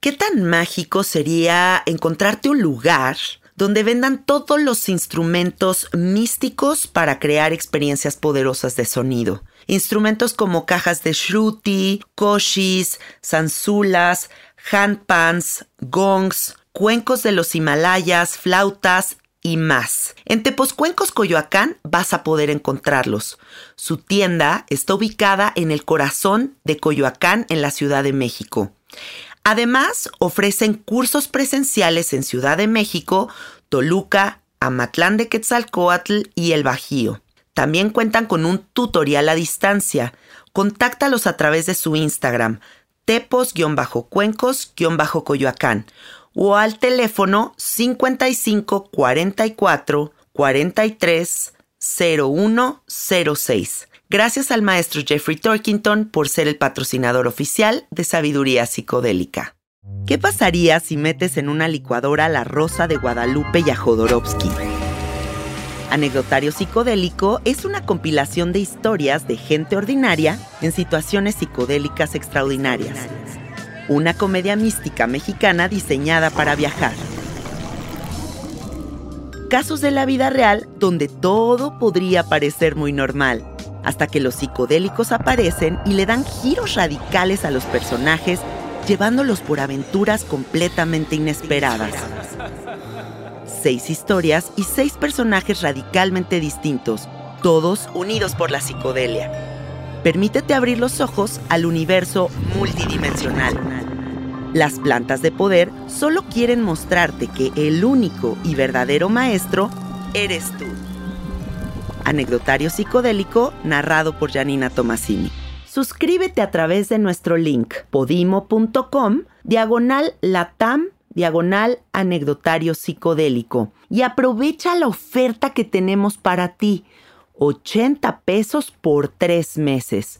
¿Qué tan mágico sería encontrarte un lugar donde vendan todos los instrumentos místicos para crear experiencias poderosas de sonido? Instrumentos como cajas de shruti, koshis, zanzulas, handpans, gongs, cuencos de los Himalayas, flautas y más. En Tepozcuencos, Coyoacán, vas a poder encontrarlos. Su tienda está ubicada en el corazón de Coyoacán, en la Ciudad de México. Además, ofrecen cursos presenciales en Ciudad de México, Toluca, Amatlán de Quetzalcoatl y El Bajío. También cuentan con un tutorial a distancia. Contáctalos a través de su Instagram, tepos-cuencos-coyoacán o al teléfono 55 44 43 0106. Gracias al maestro Jeffrey Torkington por ser el patrocinador oficial de Sabiduría Psicodélica. ¿Qué pasaría si metes en una licuadora la rosa de Guadalupe y a Jodorowsky? Anecdotario Psicodélico es una compilación de historias de gente ordinaria en situaciones psicodélicas extraordinarias. Una comedia mística mexicana diseñada para viajar. Casos de la vida real donde todo podría parecer muy normal hasta que los psicodélicos aparecen y le dan giros radicales a los personajes, llevándolos por aventuras completamente inesperadas. Seis historias y seis personajes radicalmente distintos, todos unidos por la psicodelia. Permítete abrir los ojos al universo multidimensional. Las plantas de poder solo quieren mostrarte que el único y verdadero maestro eres tú. Anecdotario psicodélico narrado por Janina Tomasini. Suscríbete a través de nuestro link podimo.com diagonal latam diagonal anecdotario psicodélico y aprovecha la oferta que tenemos para ti. 80 pesos por tres meses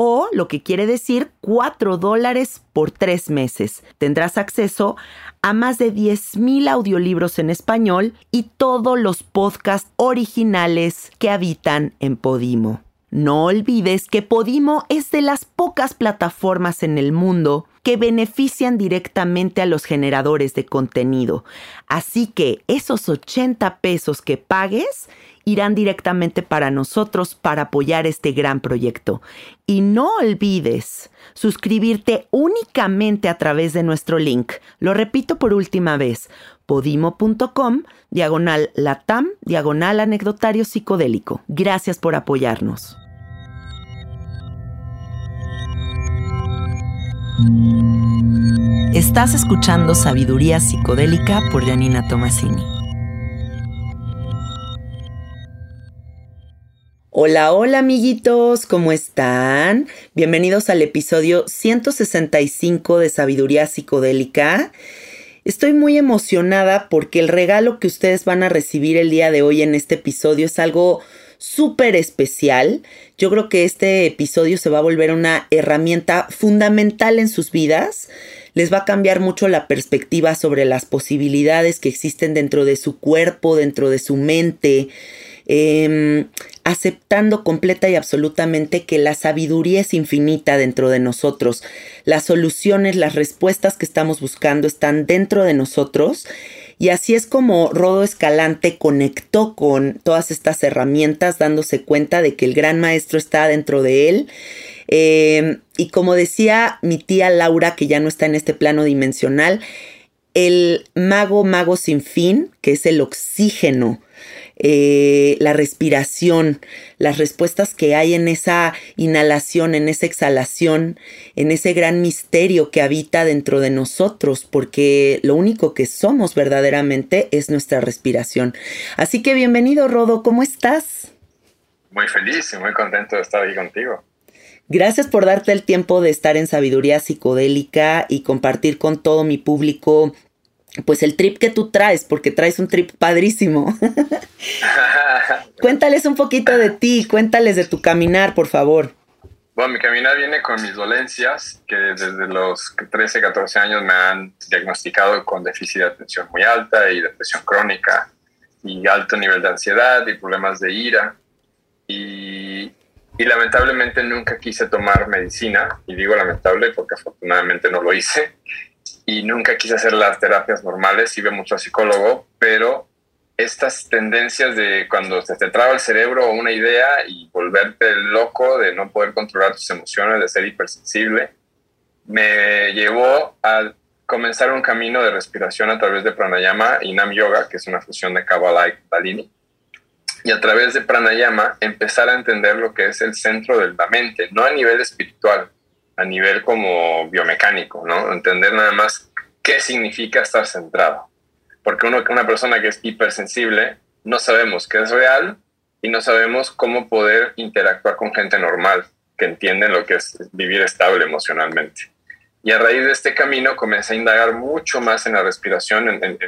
o lo que quiere decir 4 dólares por tres meses. Tendrás acceso a más de 10.000 audiolibros en español y todos los podcasts originales que habitan en Podimo. No olvides que Podimo es de las pocas plataformas en el mundo que benefician directamente a los generadores de contenido. Así que esos 80 pesos que pagues irán directamente para nosotros para apoyar este gran proyecto. Y no olvides suscribirte únicamente a través de nuestro link. Lo repito por última vez, podimo.com, diagonal latam, diagonal anecdotario psicodélico. Gracias por apoyarnos. Estás escuchando Sabiduría Psicodélica por Janina Tomasini. Hola, hola amiguitos, ¿cómo están? Bienvenidos al episodio 165 de Sabiduría Psicodélica. Estoy muy emocionada porque el regalo que ustedes van a recibir el día de hoy en este episodio es algo súper especial. Yo creo que este episodio se va a volver una herramienta fundamental en sus vidas. Les va a cambiar mucho la perspectiva sobre las posibilidades que existen dentro de su cuerpo, dentro de su mente Em, aceptando completa y absolutamente que la sabiduría es infinita dentro de nosotros. Las soluciones, las respuestas que estamos buscando están dentro de nosotros. Y así es como Rodo Escalante conectó con todas estas herramientas, dándose cuenta de que el gran maestro está dentro de él. Em, y como decía mi tía Laura, que ya no está en este plano dimensional, el mago, mago sin fin, que es el oxígeno eh, la respiración, las respuestas que hay en esa inhalación, en esa exhalación, en ese gran misterio que habita dentro de nosotros, porque lo único que somos verdaderamente es nuestra respiración. Así que bienvenido, Rodo, ¿cómo estás? Muy feliz y muy contento de estar aquí contigo. Gracias por darte el tiempo de estar en Sabiduría Psicodélica y compartir con todo mi público pues el trip que tú traes, porque traes un trip padrísimo. cuéntales un poquito de ti, cuéntales de tu caminar, por favor. Bueno, mi caminar viene con mis dolencias, que desde los 13, 14 años me han diagnosticado con déficit de atención muy alta y depresión crónica y alto nivel de ansiedad y problemas de ira. Y, y lamentablemente nunca quise tomar medicina, y digo lamentable porque afortunadamente no lo hice y nunca quise hacer las terapias normales, iba mucho a psicólogo, pero estas tendencias de cuando se te traba el cerebro una idea y volverte loco, de no poder controlar tus emociones, de ser hipersensible, me llevó a comenzar un camino de respiración a través de pranayama y nam yoga, que es una fusión de Kabbalah y Kundalini. Y a través de pranayama empezar a entender lo que es el centro de la mente, no a nivel espiritual, a nivel como biomecánico, ¿no? Entender nada más qué significa estar centrado. Porque uno, una persona que es hipersensible, no sabemos qué es real y no sabemos cómo poder interactuar con gente normal, que entiende lo que es vivir estable emocionalmente. Y a raíz de este camino comencé a indagar mucho más en la respiración, en, en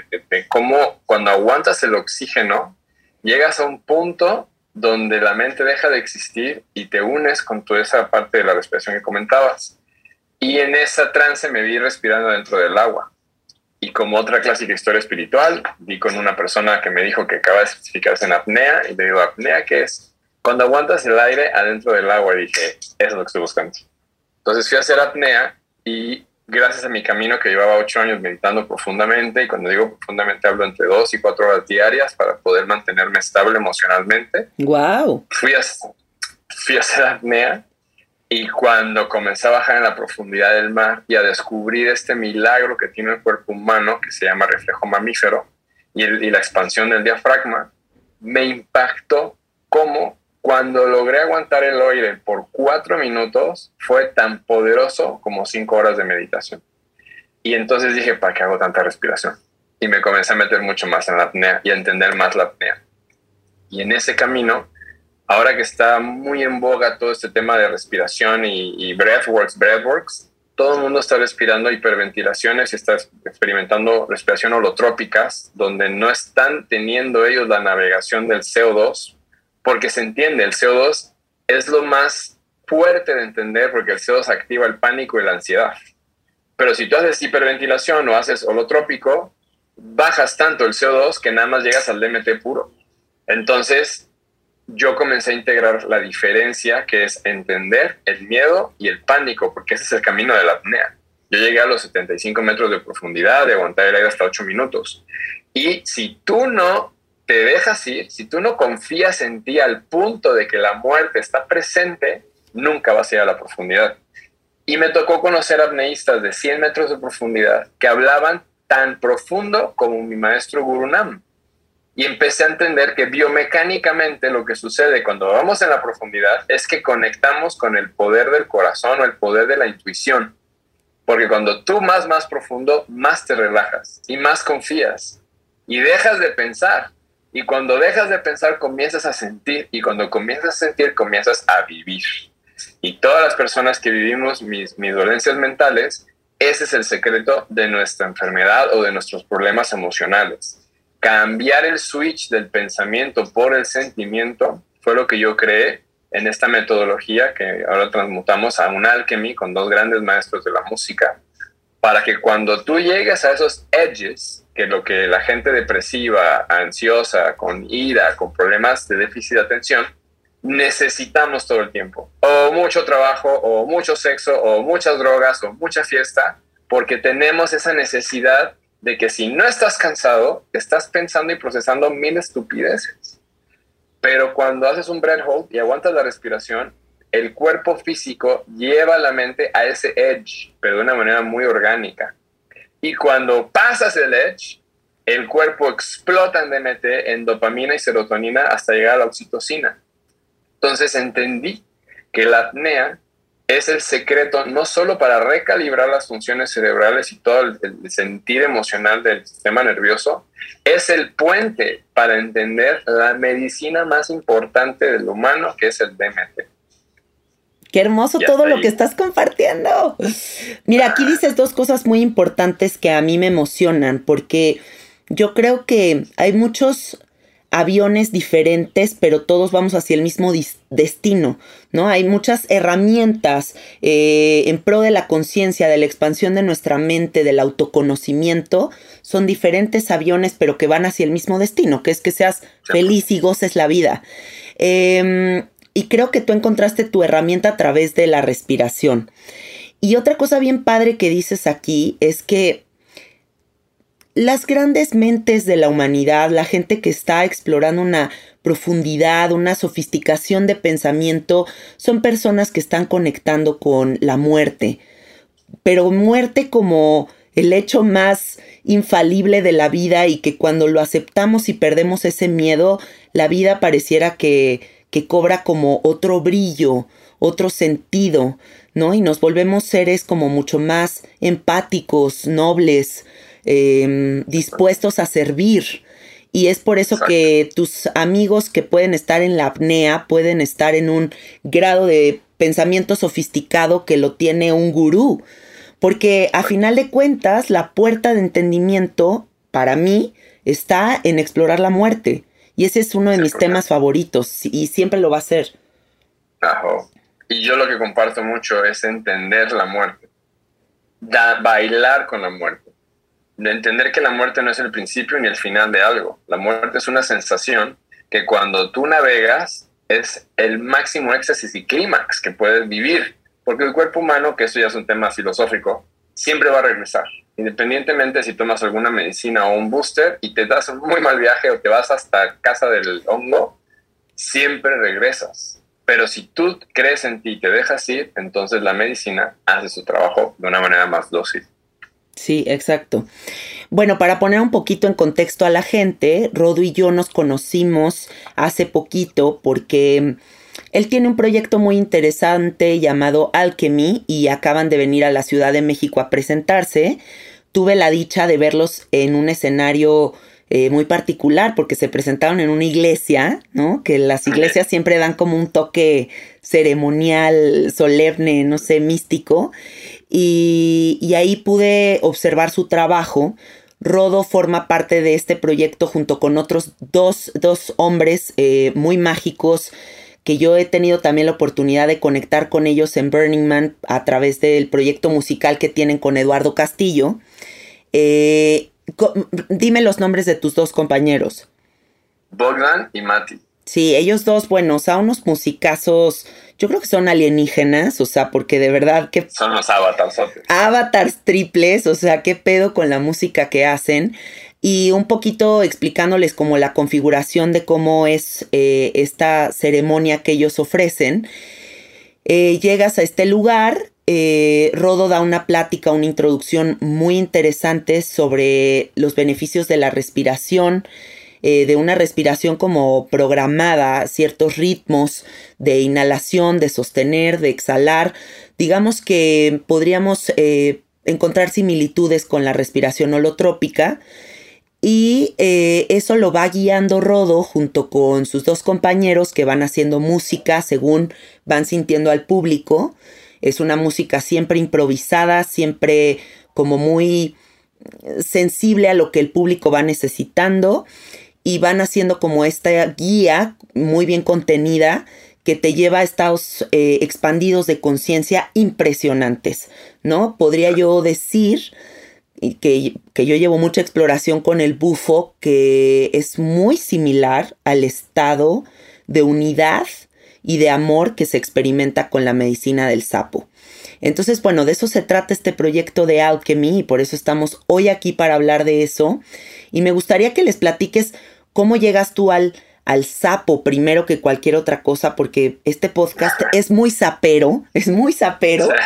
cómo cuando aguantas el oxígeno, llegas a un punto donde la mente deja de existir y te unes con toda esa parte de la respiración que comentabas. Y en esa trance me vi respirando dentro del agua. Y como otra clásica historia espiritual, vi con una persona que me dijo que acaba de certificarse en apnea y le digo, ¿apnea qué es? Cuando aguantas el aire adentro del agua, dije, eso es lo que estoy buscando. Entonces fui a hacer apnea y gracias a mi camino que llevaba ocho años meditando profundamente, y cuando digo profundamente hablo entre dos y cuatro horas diarias para poder mantenerme estable emocionalmente. ¡Wow! Fui a, fui a hacer apnea y cuando comencé a bajar en la profundidad del mar y a descubrir este milagro que tiene el cuerpo humano, que se llama reflejo mamífero, y, y la expansión del diafragma, me impactó cómo cuando logré aguantar el aire por cuatro minutos, fue tan poderoso como cinco horas de meditación. Y entonces dije, ¿para qué hago tanta respiración? Y me comencé a meter mucho más en la apnea y a entender más la apnea. Y en ese camino, ahora que está muy en boga todo este tema de respiración y, y breathworks, breathworks, todo el mundo está respirando hiperventilaciones y está experimentando respiración holotrópicas, donde no están teniendo ellos la navegación del CO2 porque se entiende, el CO2 es lo más fuerte de entender porque el CO2 activa el pánico y la ansiedad. Pero si tú haces hiperventilación o haces holotrópico, bajas tanto el CO2 que nada más llegas al DMT puro. Entonces, yo comencé a integrar la diferencia que es entender el miedo y el pánico, porque ese es el camino de la apnea. Yo llegué a los 75 metros de profundidad, de aguantar el aire hasta 8 minutos. Y si tú no te dejas ir, si tú no confías en ti al punto de que la muerte está presente, nunca vas a ir a la profundidad. Y me tocó conocer apneístas de 100 metros de profundidad que hablaban tan profundo como mi maestro Gurunam. Y empecé a entender que biomecánicamente lo que sucede cuando vamos en la profundidad es que conectamos con el poder del corazón o el poder de la intuición. Porque cuando tú más, más profundo, más te relajas y más confías y dejas de pensar y cuando dejas de pensar, comienzas a sentir. Y cuando comienzas a sentir, comienzas a vivir. Y todas las personas que vivimos mis, mis dolencias mentales, ese es el secreto de nuestra enfermedad o de nuestros problemas emocionales. Cambiar el switch del pensamiento por el sentimiento fue lo que yo creé en esta metodología que ahora transmutamos a un alchemy con dos grandes maestros de la música, para que cuando tú llegues a esos edges, que lo que la gente depresiva, ansiosa, con ira, con problemas de déficit de atención, necesitamos todo el tiempo. O mucho trabajo, o mucho sexo, o muchas drogas, o mucha fiesta, porque tenemos esa necesidad de que si no estás cansado, estás pensando y procesando mil estupideces. Pero cuando haces un breath hold y aguantas la respiración, el cuerpo físico lleva la mente a ese edge, pero de una manera muy orgánica. Y cuando pasas el edge, el cuerpo explota en DMT, en dopamina y serotonina hasta llegar a la oxitocina. Entonces entendí que la apnea es el secreto no solo para recalibrar las funciones cerebrales y todo el, el, sentir emocional del sistema nervioso, es el puente para entender la medicina más importante del humano, que es el DMT. Qué hermoso todo lo que estás compartiendo. Mira, aquí dices dos cosas muy importantes que a mí me emocionan, porque yo creo que hay muchos aviones diferentes, pero todos vamos hacia el mismo destino, ¿no? Hay muchas herramientas eh, en pro de la conciencia, de la expansión de nuestra mente, del autoconocimiento. Son diferentes aviones, pero que van hacia el mismo destino, que es que seas feliz y goces la vida. Em, y creo que tú encontraste tu herramienta a través de la respiración. Y otra cosa bien padre que dices aquí es que las grandes mentes de la humanidad, la gente que está explorando una profundidad, una sofisticación de pensamiento, son personas que están conectando con la muerte. Pero muerte como el hecho más infalible de la vida y que cuando lo aceptamos y perdemos ese miedo, la vida pareciera que, que cobra como otro brillo, otro sentido, ¿no? Y nos volvemos seres como mucho más empáticos, nobles, Em, dispuestos a servir. Y es por eso que tus amigos que pueden estar en la apnea pueden estar en un grado de pensamiento sofisticado que lo tiene un gurú. Porque a final de cuentas, la puerta de entendimiento, para mí, está en explorar la muerte. Y ese es uno de mis temas favoritos y siempre lo va a ser. Y yo lo que comparto mucho es entender la muerte. bailar con la muerte de entender que la muerte no es el principio ni el final de algo. La muerte es una sensación que cuando tú navegas es el máximo éxtasis y clímax que puedes vivir, porque el cuerpo humano, que eso ya es un tema filosófico, siempre va a regresar, independientemente si tomas alguna medicina o un booster y te das un muy mal viaje o te vas hasta casa del hongo, siempre regresas. Pero si tú crees en ti y te dejas ir, entonces la medicina hace su trabajo de una manera más dócil. Sí, exacto. Bueno, para poner un poquito en contexto a la gente, Rodo y yo nos conocimos hace poquito porque él tiene un proyecto muy interesante llamado Alchemy y acaban de venir a la Ciudad de México a presentarse. Tuve la dicha de verlos en un escenario eh, muy particular porque se presentaron en una iglesia, ¿no? Que las iglesias siempre dan como un toque ceremonial, solemne, no sé, místico y, ahí pude observar su trabajo. Rodo forma parte de este proyecto junto con otros dos, hombres eh, muy mágicos que yo he tenido también la oportunidad de conectar con ellos en Burning Man a través del proyecto musical que tienen con Eduardo Castillo. Eh, dime los nombres de tus dos compañeros. Bogdan y Mati. Sí, ellos dos, bueno, o sea, unos musicazos yo creo que son alienígenas, o sea, porque de verdad que... Son los avatars. Avatars triples, o sea, qué pedo con la música que hacen. Y un poquito explicándoles como la configuración de cómo es eh, esta ceremonia que ellos ofrecen. Eh, llegas a este lugar, eh, Rodo da una plática, una introducción muy interesante sobre los beneficios de la respiración, de una respiración como programada, ciertos ritmos de inhalación, de sostener, de exhalar. Digamos que podríamos encontrar similitudes con la respiración holotrópica. Y eh, eso lo va guiando Rodo junto con sus dos compañeros que van haciendo música según van sintiendo al público. Es una música siempre improvisada, siempre como muy sensible a lo que el público va necesitando y van haciendo como esta guía muy bien contenida que te lleva a estados eh, expandidos de conciencia impresionantes, ¿no? Podría yo decir que, que yo llevo mucha exploración con el bufo, que es muy similar al estado de unidad y de amor que se experimenta con la medicina del sapo. Entonces, bueno, de eso se trata este proyecto de Alchemy y por eso estamos hoy aquí para hablar de eso. Y me gustaría que les platiques cómo llegas tú al, al sapo primero que cualquier otra cosa, porque este podcast es muy sapero, es muy sapero.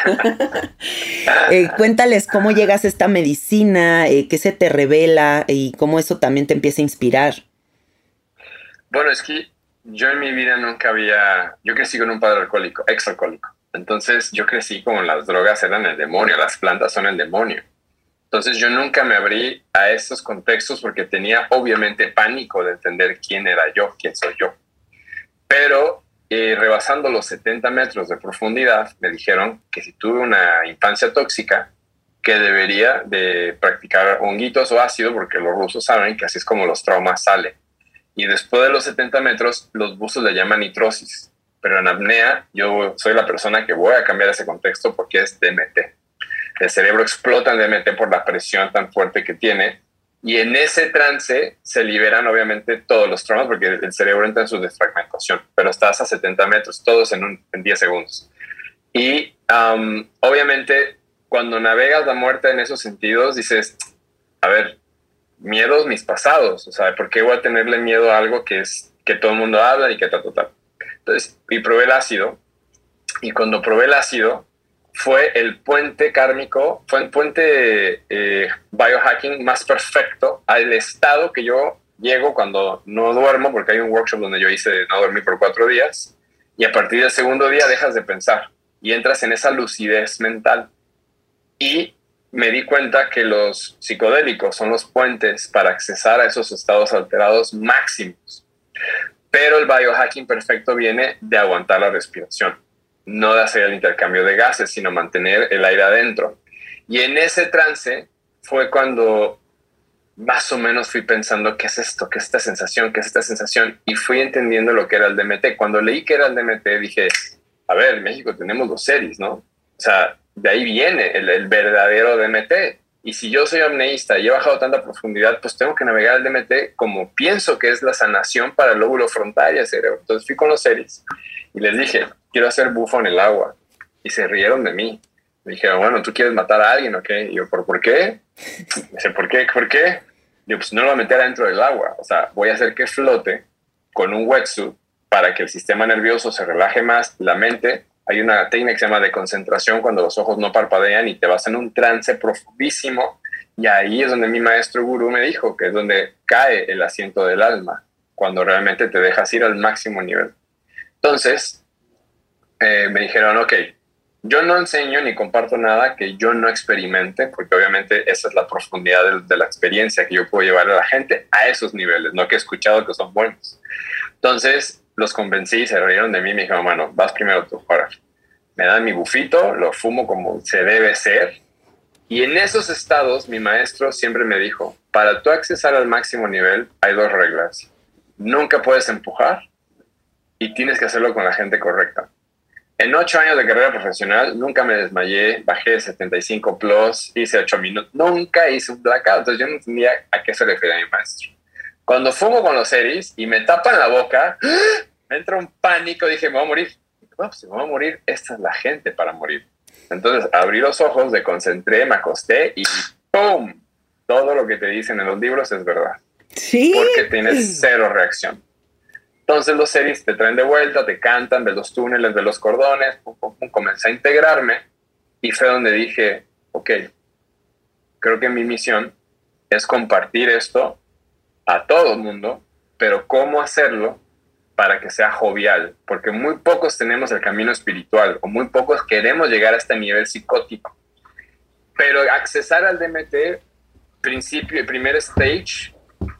Eh, cuéntales cómo llegas a esta medicina, eh, qué se te revela y cómo eso también te empieza a inspirar. Bueno, es que yo en mi vida nunca había, yo crecí con un padre alcohólico, ex alcohólico. Entonces yo crecí como las drogas eran el demonio, las plantas son el demonio. Entonces yo nunca me abrí a esos contextos porque tenía obviamente pánico de entender quién era yo, quién soy yo. Pero eh, rebasando los 70 metros de profundidad, me dijeron que si tuve una infancia tóxica, que debería de practicar honguitos o ácido, porque los rusos saben que así es como los traumas salen. Y después de los 70 metros, los buzos le llaman nitrosis. Pero en apnea, yo soy la persona que voy a cambiar ese contexto porque es DMT. El cerebro explota en DMT por la presión tan fuerte que tiene. Y en ese trance se liberan obviamente todos los traumas porque el cerebro entra en su desfragmentación. Pero estás a 70 metros, todos en, un, en 10 segundos. Y obviamente cuando navegas la muerte en esos sentidos, dices, a ver, miedos mis pasados, o sea, ¿por qué voy a tenerle miedo a algo que es que todo el mundo habla y que tal, tal, Entonces, y probé el ácido, y cuando probé el ácido, fue el puente kármico, fue el puente eh, biohacking más perfecto al estado que yo llego cuando no duermo, porque hay un workshop donde yo hice no dormir por cuatro días, y a partir del segundo día dejas de pensar y entras en esa lucidez mental. Y me di cuenta que los psicodélicos son los puentes para accesar a esos estados alterados máximos. Pero el biohacking perfecto viene de aguantar la respiración, no de hacer el intercambio de gases, sino mantener el aire adentro. Y en ese trance fue cuando más o menos fui pensando, ¿qué es esto? ¿Qué es esta sensación? ¿Qué es esta sensación? Y fui entendiendo lo que era el DMT. Cuando leí que era el DMT, dije, a ver, en México tenemos los series, ¿no? O sea, de ahí viene el, verdadero DMT. Y si yo soy amneísta y he bajado tanta profundidad, pues tengo que navegar el DMT como pienso que es la sanación para el lóbulo frontal y el cerebro. Entonces fui con los seres y les dije, quiero hacer bufo en el agua. Y se rieron de mí. Me dijeron, bueno, ¿tú quieres matar a alguien o qué? Y yo, ¿por, ¿por qué? Me dice, ¿por qué? ¿Por qué? Yo, pues no lo voy a meter adentro del agua. O sea, voy a hacer que flote con un wetsuit para que el sistema nervioso se relaje más, la mente hay una técnica que se llama de concentración cuando los ojos no parpadean y te vas en un trance profundísimo. Y ahí es donde mi maestro gurú me dijo que es donde cae el asiento del alma, cuando realmente te dejas ir al máximo nivel. Entonces, eh, me dijeron, ok, yo no enseño ni comparto nada que yo no experimente, porque obviamente esa es la profundidad de, de, la experiencia que yo puedo llevar a la gente a esos niveles, no que he escuchado que son buenos. Entonces, los convencí, se rieron de mí me dijeron, bueno, vas primero tú, ahora. Me dan mi bufito, lo fumo como se debe ser. Y en esos estados, mi maestro siempre me dijo, para tú accesar al máximo nivel, hay dos reglas. Nunca puedes empujar y tienes que hacerlo con la gente correcta. En ocho años de carrera profesional, nunca me desmayé, bajé 75 plus, hice ocho minutos, nunca hice un blackout. Entonces yo no entendía a qué se refería mi maestro. Cuando fumo con los series y me tapan la boca, me entra un pánico, dije, me voy a morir. Pues, si me voy a morir, esta es la gente para morir. Entonces abrí los ojos, me concentré, me acosté y ¡pum! Todo lo que te dicen en los libros es verdad. Sí. Porque tienes cero reacción. Entonces los series te traen de vuelta, te cantan de los túneles, de los cordones, pum, pum, pum, comencé a integrarme y fue donde dije, ok, creo que mi misión es compartir esto a todo el mundo, pero cómo hacerlo para que sea jovial, porque muy pocos tenemos el camino espiritual o muy pocos queremos llegar a este nivel psicótico. Pero accesar al DMT, principio, primer stage,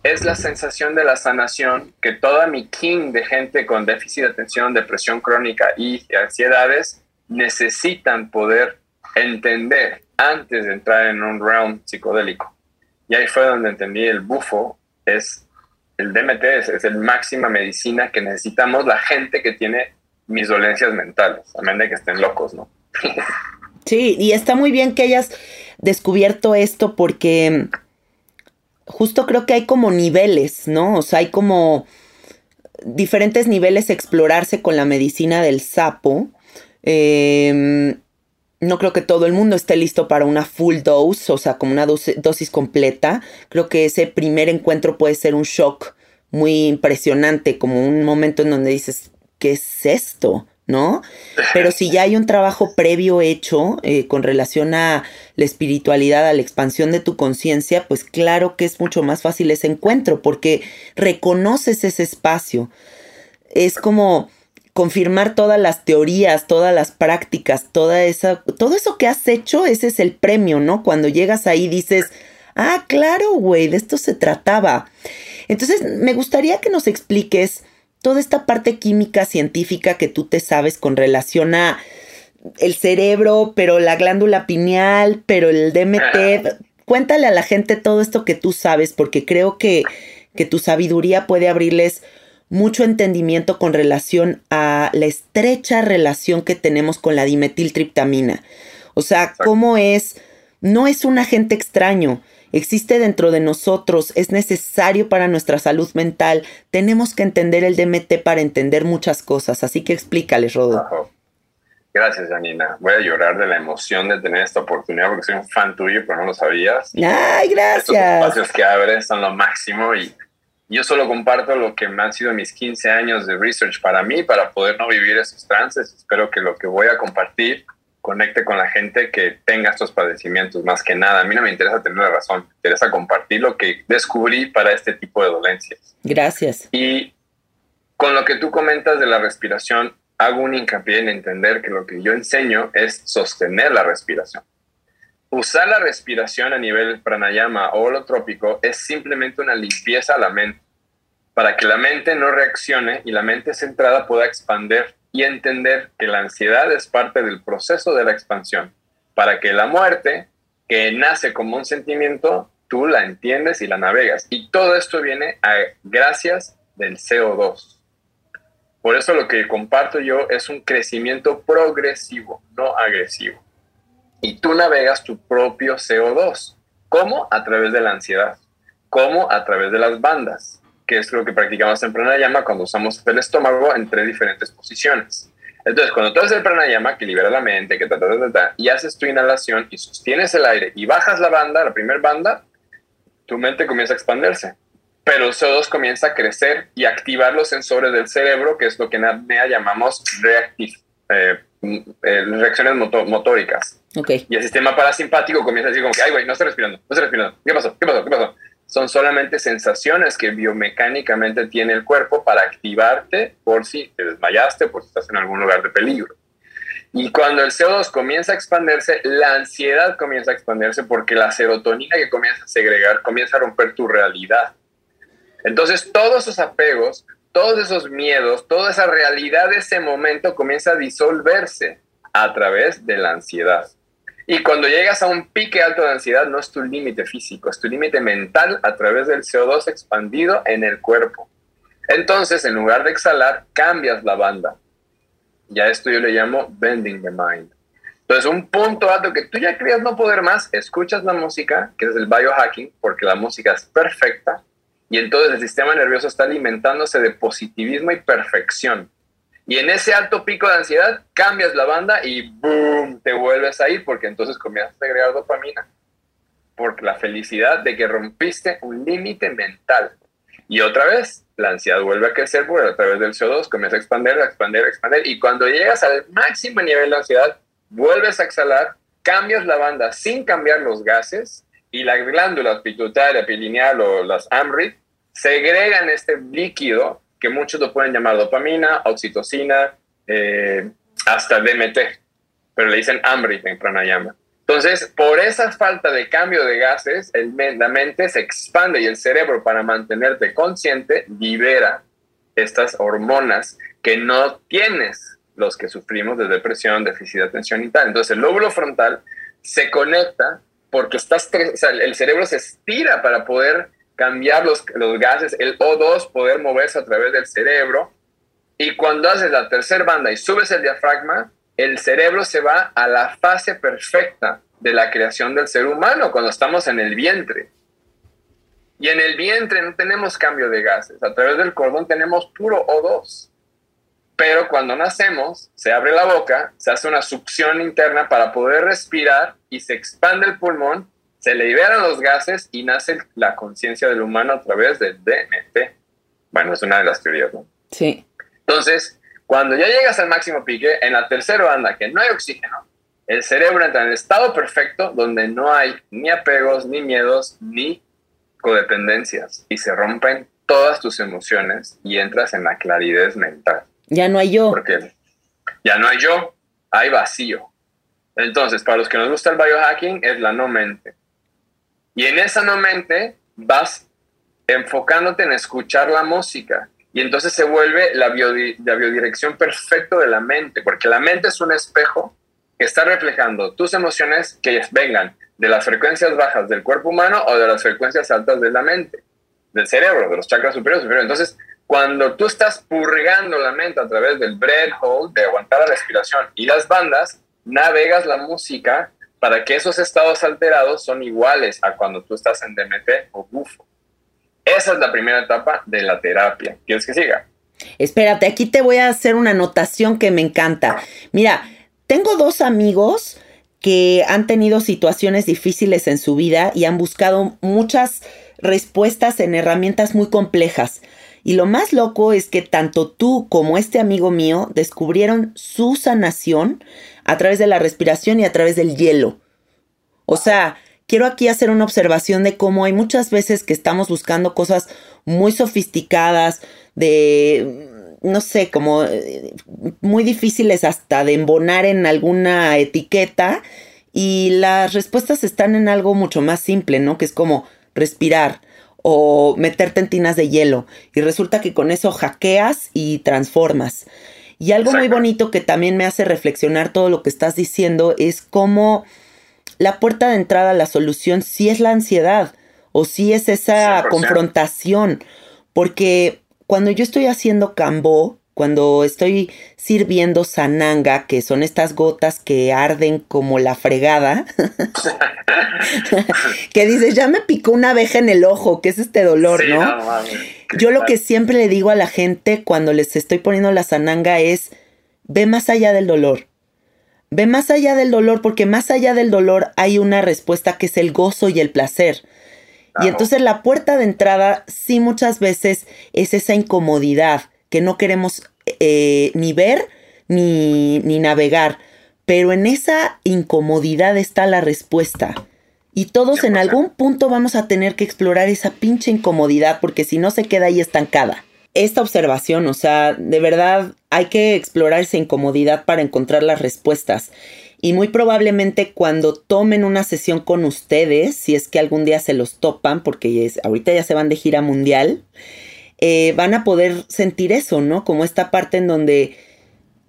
es la sensación de la sanación que toda mi king de gente con déficit de atención, depresión crónica y ansiedades necesitan poder entender antes de entrar en un realm psicodélico. Y ahí fue donde entendí el bufo es el DMT, es, es el máxima medicina que necesitamos la gente que tiene mis dolencias mentales, a menos de que estén locos, ¿no? sí, y está muy bien que hayas descubierto esto porque justo creo que hay como niveles, ¿no? O sea, hay como diferentes niveles explorarse con la medicina del sapo. Eh, no creo que todo el mundo esté listo para una full dose, o sea, como una dosis completa. Creo que ese primer encuentro puede ser un shock muy impresionante, como un momento en donde dices, ¿qué es esto? ¿No? Pero si ya hay un trabajo previo hecho eh, con relación a la espiritualidad, a la expansión de tu conciencia, pues claro que es mucho más fácil ese encuentro porque reconoces ese espacio. Es como confirmar todas las teorías, todas las prácticas, toda esa, todo eso que has hecho, ese es el premio, ¿no? Cuando llegas ahí dices, ah, claro, güey, de esto se trataba. Entonces, me gustaría que nos expliques toda esta parte química científica que tú te sabes con relación a el cerebro, pero la glándula pineal, pero el DMT. Cuéntale a la gente todo esto que tú sabes, porque creo que, que tu sabiduría puede abrirles mucho entendimiento con relación a la estrecha relación que tenemos con la dimetiltriptamina. O sea, cómo es, no es un agente extraño, existe dentro de nosotros, es necesario para nuestra salud mental. Tenemos que entender el DMT para entender muchas cosas, así que explícales, Rodo. Gracias, Janina. Voy a llorar de la emoción de tener esta oportunidad porque soy un fan tuyo, pero no lo sabías. Ay, gracias. Estos espacios que abres son lo máximo y yo solo comparto lo que me han sido mis 15 años de research para mí, para poder no vivir esos trances. Espero que lo que voy a compartir conecte con la gente que tenga estos padecimientos más que nada. A mí no me interesa tener la razón, me interesa compartir lo que descubrí para este tipo de dolencias. Gracias. Y con lo que tú comentas de la respiración, hago un hincapié en entender que lo que yo enseño es sostener la respiración. Usar la respiración a nivel pranayama o holotrópico es simplemente una limpieza a la mente, para que la mente no reaccione y la mente centrada pueda expander y entender que la ansiedad es parte del proceso de la expansión, para que la muerte, que nace como un sentimiento, tú la entiendes y la navegas. Y todo esto viene a gracias del CO2. Por eso lo que comparto yo es un crecimiento progresivo, no agresivo. Y tú navegas tu propio CO2. ¿Cómo? A través de la ansiedad. ¿Cómo? A través de las bandas, que es lo que practicamos en pranayama cuando usamos el estómago en tres diferentes posiciones. Entonces, cuando tú haces el pranayama, que libera la mente, que ta, ta, ta, ta, y haces tu inhalación y sostienes el aire y bajas la banda, la primera banda, tu mente comienza a expandirse pero el CO2 comienza a crecer y activar los sensores del cerebro, que es lo que en apnea llamamos eh, eh, reacciones motóricas. Okay. Y el sistema parasimpático comienza a decir como que, ay, güey, no estoy respirando, no estoy respirando. ¿Qué pasó? ¿Qué pasó? ¿Qué pasó? Son solamente sensaciones que biomecánicamente tiene el cuerpo para activarte por si te desmayaste, por si estás en algún lugar de peligro. Y cuando el CO2 comienza a expandirse, la ansiedad comienza a expandirse porque la serotonina que comienza a segregar comienza a romper tu realidad. Entonces, todos esos apegos, todos esos miedos, toda esa realidad de ese momento comienza a disolverse a través de la ansiedad. Y cuando llegas a un pique alto de ansiedad, no es tu límite físico, es tu límite mental a través del CO2 expandido en el cuerpo. Entonces, en lugar de exhalar, cambias la banda. Ya esto yo le llamo bending the mind. Entonces, un punto alto que tú ya creías no poder más, escuchas la música, que es el biohacking, porque la música es perfecta, y entonces el sistema nervioso está alimentándose de positivismo y perfección. Y en ese alto pico de ansiedad cambias la banda y ¡boom! te vuelves a ir porque entonces comienzas a agregar dopamina. Porque la felicidad de que rompiste un límite mental. Y otra vez, la ansiedad vuelve a crecer por a través del CO2, comienza a expandir, a expandir, a expandir. Y cuando llegas al máximo nivel de ansiedad, vuelves a exhalar, cambias la banda sin cambiar los gases y la glándula pituitaria, pineal o las AMRIT segregan este líquido que muchos lo pueden llamar dopamina, oxitocina, eh, hasta DMT, pero le dicen AMRIT en pranayama. Entonces, por esa falta de cambio de gases, la mente se expande y el cerebro, para mantenerte consciente, libera estas hormonas que no tienes los que sufrimos de depresión, déficit de atención y tal. Entonces, el lóbulo frontal se conecta porque estás, el cerebro se estira para poder cambiar los, los gases, el O2, poder moverse a través del cerebro. Y cuando haces la tercera banda y subes el diafragma, el cerebro se va a la fase perfecta de la creación del ser humano cuando estamos en el vientre. Y en el vientre no tenemos cambio de gases, a través del cordón tenemos puro O2. Pero cuando nacemos, se abre la boca, se hace una succión interna para poder respirar y se expande el pulmón se liberan los gases y nace la conciencia del humano a través del DMT. Bueno, es una de las teorías, ¿no? Sí. Entonces, cuando ya llegas al máximo pique, en la tercera banda, que no hay oxígeno, el cerebro entra en el estado perfecto donde no hay ni apegos, ni miedos, ni codependencias y se rompen todas tus emociones y entras en la claridad mental. Ya no hay yo. Porque ya no hay yo, hay vacío. Entonces, para los que nos gusta el biohacking, es la no mente. Y en esa no mente vas enfocándote en escuchar la música. y entonces se vuelve la, la biodirección perfecta de la mente, porque la mente es un espejo que está reflejando tus emociones que vengan de las frecuencias bajas del cuerpo humano o de las frecuencias altas de la mente, del cerebro, de los chakras superiores. superiores. Entonces, cuando tú estás purgando la mente a través del breath hold, de aguantar la respiración y las bandas, navegas la música para que esos estados alterados son iguales a cuando tú estás en DMT o bufo. Esa es la primera etapa de la terapia. ¿Quieres que siga? Espérate, aquí te voy a hacer una anotación que me encanta. Mira, tengo dos amigos que han tenido situaciones difíciles en su vida y han buscado muchas respuestas en herramientas muy complejas. Y lo más loco es que tanto tú como este amigo mío descubrieron su sanación a través de la respiración y a través del hielo. O sea, quiero aquí hacer una observación de cómo hay muchas veces que estamos buscando cosas muy sofisticadas, de, no sé, como eh, muy difíciles hasta de embonar en alguna etiqueta. Y las respuestas están en algo mucho más simple, ¿no? Que es como respirar, o meterte en tinas de hielo. Y resulta que con eso hackeas y transformas. Y algo muy bonito que también me hace reflexionar todo lo que estás diciendo es cómo la puerta de entrada a la solución sí es la ansiedad o sí es esa confrontación. Porque cuando yo estoy haciendo cambo, cuando estoy sirviendo sananga, que son estas gotas que arden como la fregada, que dices, ya me picó una abeja en el ojo, que es este dolor, ¿no? Yo lo que siempre le digo a la gente cuando les estoy poniendo la sananga es, ve más allá del dolor. Ve más allá del dolor, porque más allá del dolor hay una respuesta que es el gozo y el placer. Y entonces la puerta de entrada sí muchas veces es esa incomodidad que no queremos eh, ni ver ni, ni navegar. Pero en esa incomodidad está la respuesta. Y todos en algún punto vamos a tener que explorar esa pinche incomodidad porque si no se queda ahí estancada. Esta observación, o sea, de verdad hay que explorar esa incomodidad para encontrar las respuestas. Y muy probablemente cuando tomen una sesión con ustedes, si es que algún día se los topan, porque ahorita ya se van de gira mundial, eh, van a poder sentir eso, ¿no? Como esta parte en donde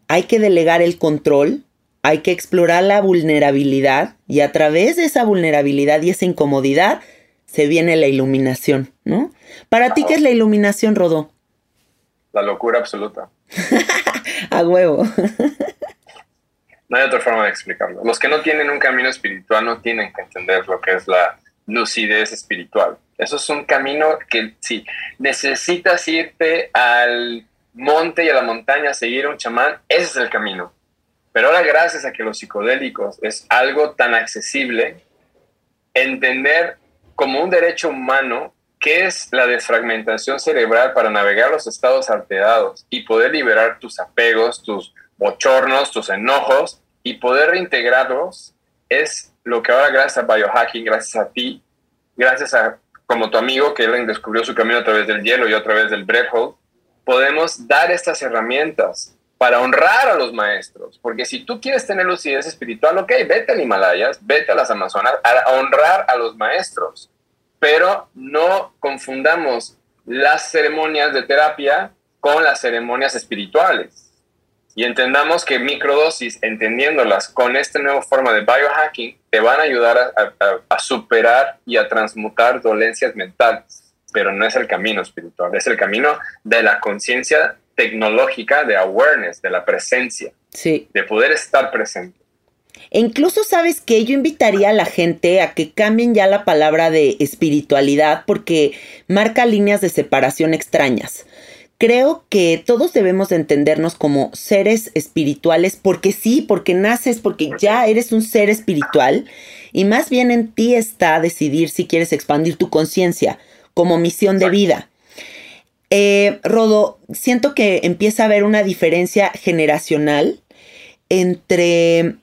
hay que delegar el control, hay que explorar la vulnerabilidad y a través de esa vulnerabilidad y esa incomodidad se viene la iluminación, ¿no? Para ti, ¿qué es la iluminación, Rodó? La locura absoluta. a huevo. no hay otra forma de explicarlo. Los que no tienen un camino espiritual no tienen que entender lo que es la lucidez espiritual. Eso es un camino que si necesitas irte al monte y a la montaña a seguir a un chamán, ese es el camino. Pero ahora gracias a que los psicodélicos es algo tan accesible, entender como un derecho humano qué es la desfragmentación cerebral para navegar los estados alterados y poder liberar tus apegos, tus bochornos, tus enojos y poder reintegrarlos es lo que ahora gracias a biohacking, gracias a ti, gracias a como tu amigo que descubrió su camino a través del hielo y a través del breath podemos dar estas herramientas para honrar a los maestros. Porque si tú quieres tener lucidez espiritual, ok, vete al Himalayas, vete a las Amazonas a honrar a los maestros. Pero no confundamos las ceremonias de terapia con las ceremonias espirituales y entendamos que microdosis, entendiéndolas con esta nueva forma de biohacking, te van a ayudar a, superar y a transmutar dolencias mentales, pero no es el camino espiritual, es el camino de la conciencia tecnológica, de awareness, de la presencia, sí. de poder estar presente. E incluso sabes que yo invitaría a la gente a que cambien ya la palabra de espiritualidad porque marca líneas de separación extrañas creo que todos debemos de entendernos como seres espirituales porque sí, porque naces, porque ya eres un ser espiritual y más bien en ti está decidir si quieres expandir tu conciencia como misión de vida. Eh, Rodo, siento que empieza a haber una diferencia generacional entre,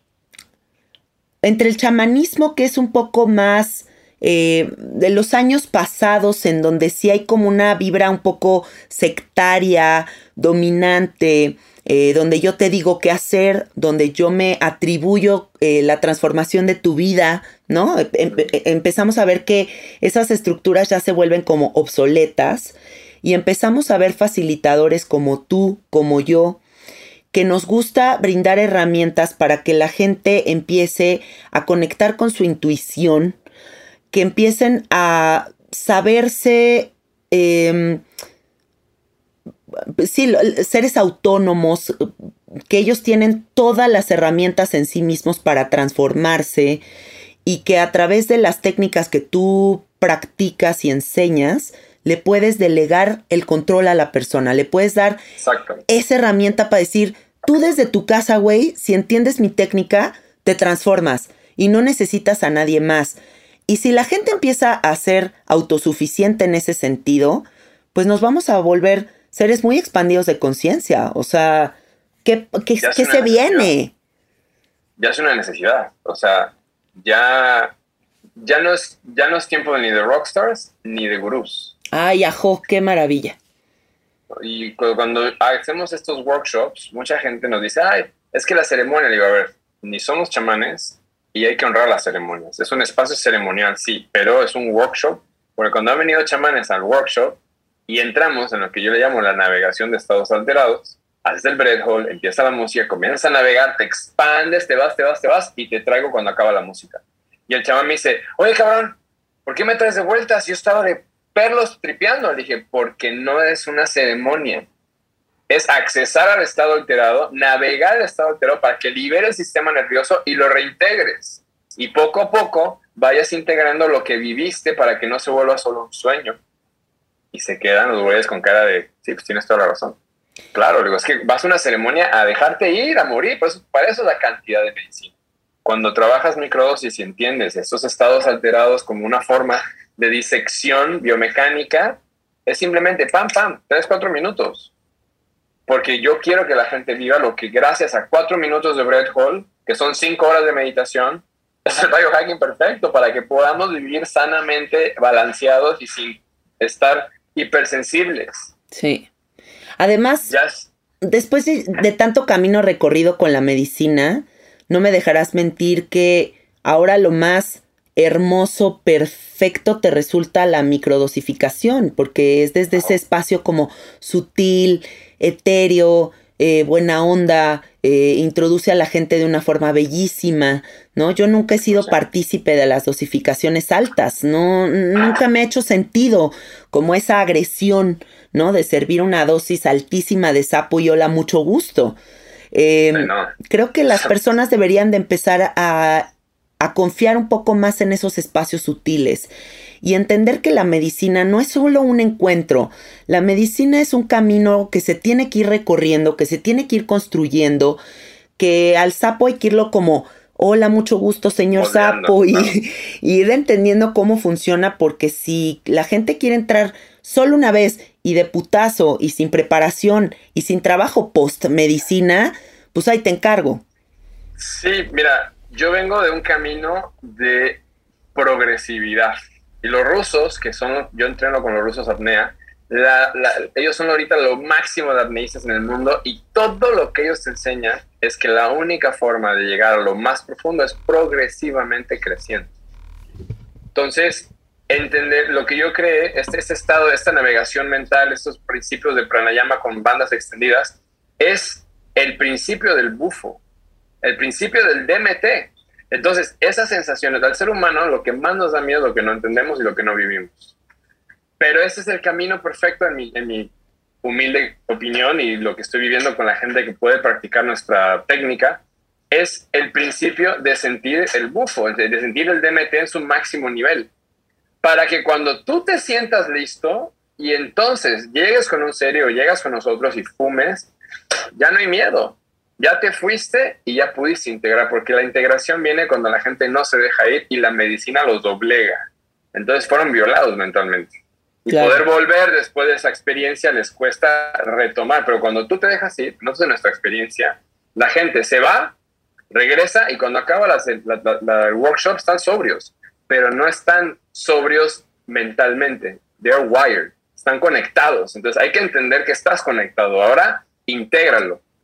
entre el chamanismo que es un poco más eh, de los años pasados en donde sí hay como una vibra un poco sectaria, dominante, eh, donde yo te digo qué hacer, donde yo me atribuyo la transformación de tu vida, ¿no? Em, empezamos a ver que esas estructuras ya se vuelven como obsoletas y empezamos a ver facilitadores como tú, como yo, que nos gusta brindar herramientas para que la gente empiece a conectar con su intuición, que empiecen a saberse, eh, sí, seres autónomos, que ellos tienen todas las herramientas en sí mismos para transformarse y que a través de las técnicas que tú practicas y enseñas, le puedes delegar el control a la persona, le puedes dar esa herramienta para decir, tú desde tu casa, güey, si entiendes mi técnica, te transformas y no necesitas a nadie más. Y si la gente empieza a ser autosuficiente en ese sentido, pues nos vamos a volver seres muy expandidos de conciencia. O sea, ¿qué, qué, se viene? Ya es una necesidad. O sea, ya, ya, no, es, ya no es tiempo ni de rockstars ni de gurús. Ay, ajo, qué maravilla. Y cuando hacemos estos workshops, mucha gente nos dice, ay, es que la ceremonia, le digo, a ver, ni somos chamanes y hay que honrar las ceremonias. Es un espacio ceremonial, sí, pero es un workshop, porque cuando han venido chamanes al workshop y entramos en lo que yo le llamo la navegación de estados alterados, haces el bread hole, empieza la música, comienzas a navegar, te expandes, te vas, te vas, te vas y te traigo cuando acaba la música. Y el chamán me dice, oye cabrón, ¿por qué me traes de vuelta si yo estaba de perlos tripeando. Le dije, porque no es una ceremonia. Es accesar al estado alterado, navegar el estado alterado para que libere el sistema nervioso y lo reintegres. Y poco a poco vayas integrando lo que viviste para que no se vuelva solo un sueño. Y se quedan los güeyes con cara de, sí, pues tienes toda la razón. Claro, digo, es que vas a una ceremonia a dejarte ir, a morir, por eso, para eso es la cantidad de medicina. Cuando trabajas microdosis y entiendes estos estados alterados como una forma de disección biomecánica es simplemente pam, pam, tres, cuatro minutos. Porque yo quiero que la gente viva lo que gracias a cuatro minutos de bread hall, que son cinco horas de meditación, es el biohacking perfecto para que podamos vivir sanamente, balanceados y sin estar hipersensibles. Sí. Además, después de, de tanto camino recorrido con la medicina, no me dejarás mentir que ahora lo más hermoso, perfecto te resulta la microdosificación, porque es desde ese espacio como sutil, etéreo, eh, buena onda, eh, introduce a la gente de una forma bellísima, ¿no? Yo nunca he sido partícipe de las dosificaciones altas, no, nunca me ha hecho sentido como esa agresión, ¿no? De servir una dosis altísima de sapo y hola, mucho gusto. Em, creo que las personas deberían de empezar a a confiar un poco más en esos espacios sutiles y entender que la medicina no es solo un encuentro, la medicina es un camino que se tiene que ir recorriendo, que se tiene que ir construyendo, que al sapo hay que irlo como, hola, mucho gusto, señor sapo, y, y, ir entendiendo cómo funciona, porque si la gente quiere entrar solo una vez y de putazo y sin preparación y sin trabajo post medicina, pues ahí te encargo. Sí, mira, yo vengo de un camino de progresividad. Y los rusos, que son, yo entreno con los rusos apnea, ellos son ahorita lo máximo de apneístas en el mundo y todo lo que ellos te enseñan es que la única forma de llegar a lo más profundo es progresivamente creciendo. Entonces, entender lo que yo creé, este, este estado, esta navegación mental, estos principios de pranayama con bandas extendidas, es el principio del bufo el principio del DMT. Entonces, esas sensaciones al ser humano, lo que más nos da miedo lo que no entendemos y lo que no vivimos. Pero ese es el camino perfecto en mi, en mi humilde opinión y lo que estoy viviendo con la gente que puede practicar nuestra técnica, es el principio de sentir el bufo, de sentir el DMT en su máximo nivel. Para que cuando tú te sientas listo y entonces llegues con un serio, llegas con nosotros y fumes, ya no hay miedo ya te fuiste y ya pudiste integrar, porque la integración viene cuando la gente no se deja ir y la medicina los doblega. Entonces fueron violados mentalmente. Y poder volver después de esa experiencia les cuesta retomar, pero cuando tú te dejas ir, no es de nuestra experiencia, la gente se va, regresa y cuando acaba la, la, workshop están sobrios, pero no están sobrios mentalmente. They're wired, están conectados. Entonces hay que entender que estás conectado. Ahora, intégralo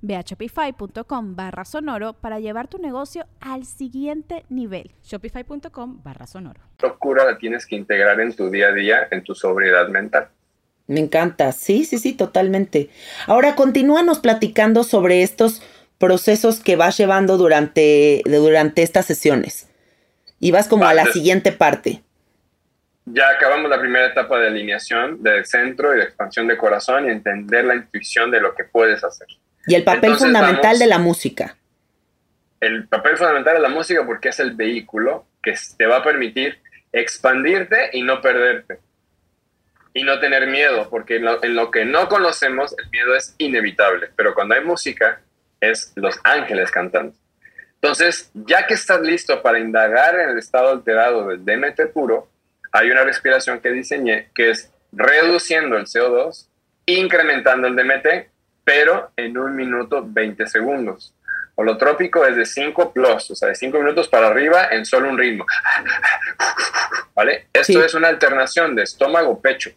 Ve a shopify.com barra sonoro para llevar tu negocio al siguiente nivel. Shopify.com barra sonoro. Locura la tienes que integrar en tu día a día, en tu sobriedad mental. Me encanta, sí, sí, sí, totalmente. Ahora continúanos platicando sobre estos procesos que vas llevando durante, durante estas sesiones. Y vas como a la siguiente parte. Ya acabamos la primera etapa de alineación del centro y de expansión de corazón y entender la intuición de lo que puedes hacer. Y el papel fundamental de la música. El papel fundamental de la música porque es el vehículo que te va a permitir expandirte y no perderte. Y no tener miedo, porque en lo, en lo que no conocemos el miedo es inevitable, pero cuando hay música es los ángeles cantando. Entonces, ya que estás listo para indagar en el estado alterado del DMT puro, hay una respiración que diseñé que es reduciendo el CO2, incrementando el DMT pero en un minuto 20 segundos. Holotrópico es de 5 plus, o sea, de 5 minutos para arriba en solo un ritmo. ¿Vale? Esto es una alternación de estómago-pecho.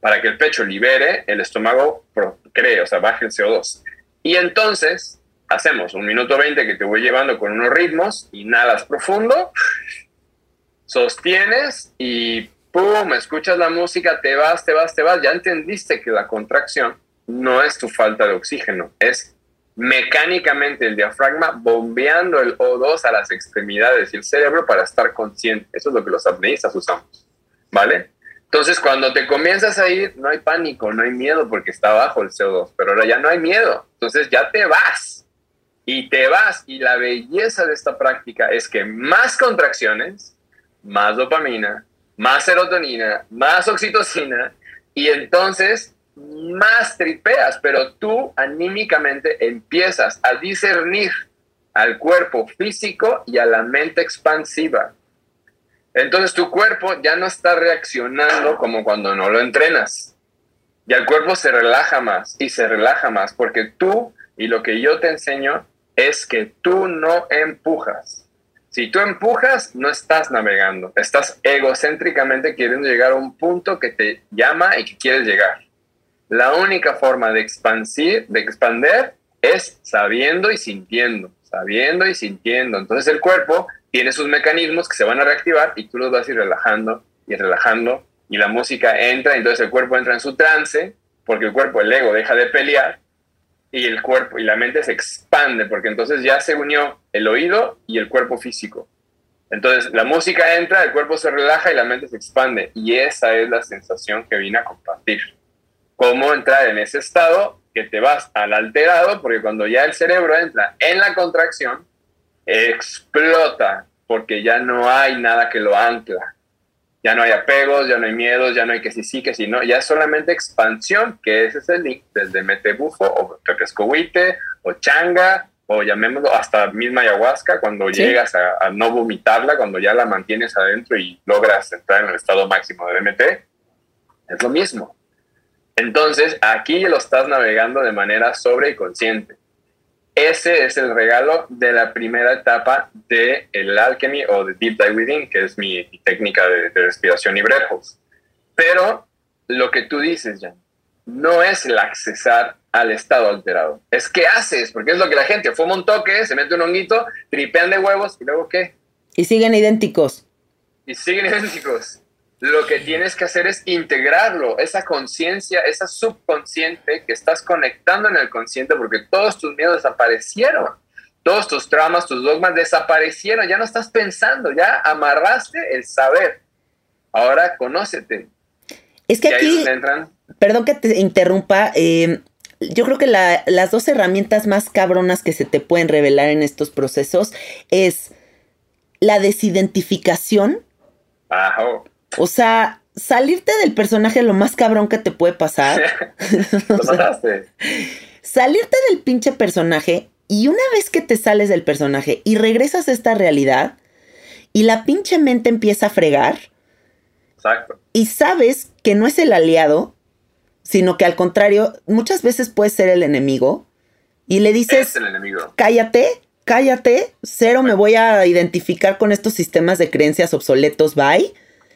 Para que el pecho libere, el estómago cree, o sea, baje el CO2. Y entonces hacemos un minuto 20 que te voy llevando con unos ritmos, inhalas profundo, sostienes y ¡pum! Escuchas la música, te vas, te vas, te vas. Ya entendiste que la contracción no es tu falta de oxígeno, es mecánicamente el diafragma bombeando el O2 a las extremidades y el cerebro para estar consciente. Eso es lo que los apneístas usamos, ¿vale? Entonces, cuando te comienzas a ir, no hay pánico, no hay miedo porque está bajo el CO2, pero ahora ya no hay miedo. Entonces, ya te vas y te vas. Y la belleza de esta práctica es que más contracciones, más dopamina, más serotonina, más oxitocina, y entonces más tripeas, pero tú anímicamente empiezas a discernir al cuerpo físico y a la mente expansiva. Entonces tu cuerpo ya no está reaccionando como cuando no lo entrenas. Y el cuerpo se relaja más y se relaja más porque tú y lo que yo te enseño es que tú no empujas. Si tú empujas, no estás navegando, estás egocéntricamente queriendo llegar a un punto que te llama y que quieres llegar. La única forma de expandir, de expander es sabiendo y sintiendo, sabiendo y sintiendo. Entonces el cuerpo tiene sus mecanismos que se van a reactivar y tú los vas a ir relajando y relajando y la música entra, entonces el cuerpo entra en su trance porque el cuerpo, el ego, deja de pelear y el cuerpo y la mente se expande porque entonces ya se unió el oído y el cuerpo físico. Entonces la música entra, el cuerpo se relaja y la mente se expande y esa es la sensación que vine a compartir cómo entrar en ese estado que te vas al alterado, porque cuando ya el cerebro entra en la contracción, explota, porque ya no hay nada que lo ancla. Ya no hay apegos, ya no hay miedos, ya no hay que sí sí, que sí no, ya es solamente expansión, que ese es el link desde mete bufo o pepescohuite o changa o llamémoslo hasta misma ayahuasca, cuando llegas a, a, no vomitarla, cuando ya la mantienes adentro y logras entrar en el estado máximo de DMT, es lo mismo. Entonces, aquí lo estás navegando de manera sobre y consciente. Ese es el regalo de la primera etapa de el alchemy o de deep dive within, que es mi, técnica de, respiración y breath Pero lo que tú dices, Jan, no es el accesar al estado alterado. Es qué haces, porque es lo que la gente fuma un toque, se mete un honguito, tripean de huevos y luego qué. Y siguen idénticos. Y siguen idénticos lo que tienes que hacer es integrarlo, esa conciencia, esa subconsciente que estás conectando en el consciente porque todos tus miedos desaparecieron, todos tus traumas, tus dogmas desaparecieron, ya no estás pensando, ya amarraste el saber. Ahora conócete. Es que aquí, perdón que te interrumpa, eh, yo creo que las dos herramientas más cabronas que se te pueden revelar en estos procesos es la desidentificación. O sea, salirte del personaje lo más cabrón que te puede pasar. salirte del pinche personaje y una vez que te sales del personaje y regresas a esta realidad y la pinche mente empieza a fregar. Exacto. Y sabes que no es el aliado, sino que al contrario, muchas veces puede ser el enemigo. Y le dices, el enemigo. cállate, cállate, cero me voy a identificar con estos sistemas de creencias obsoletos, bye.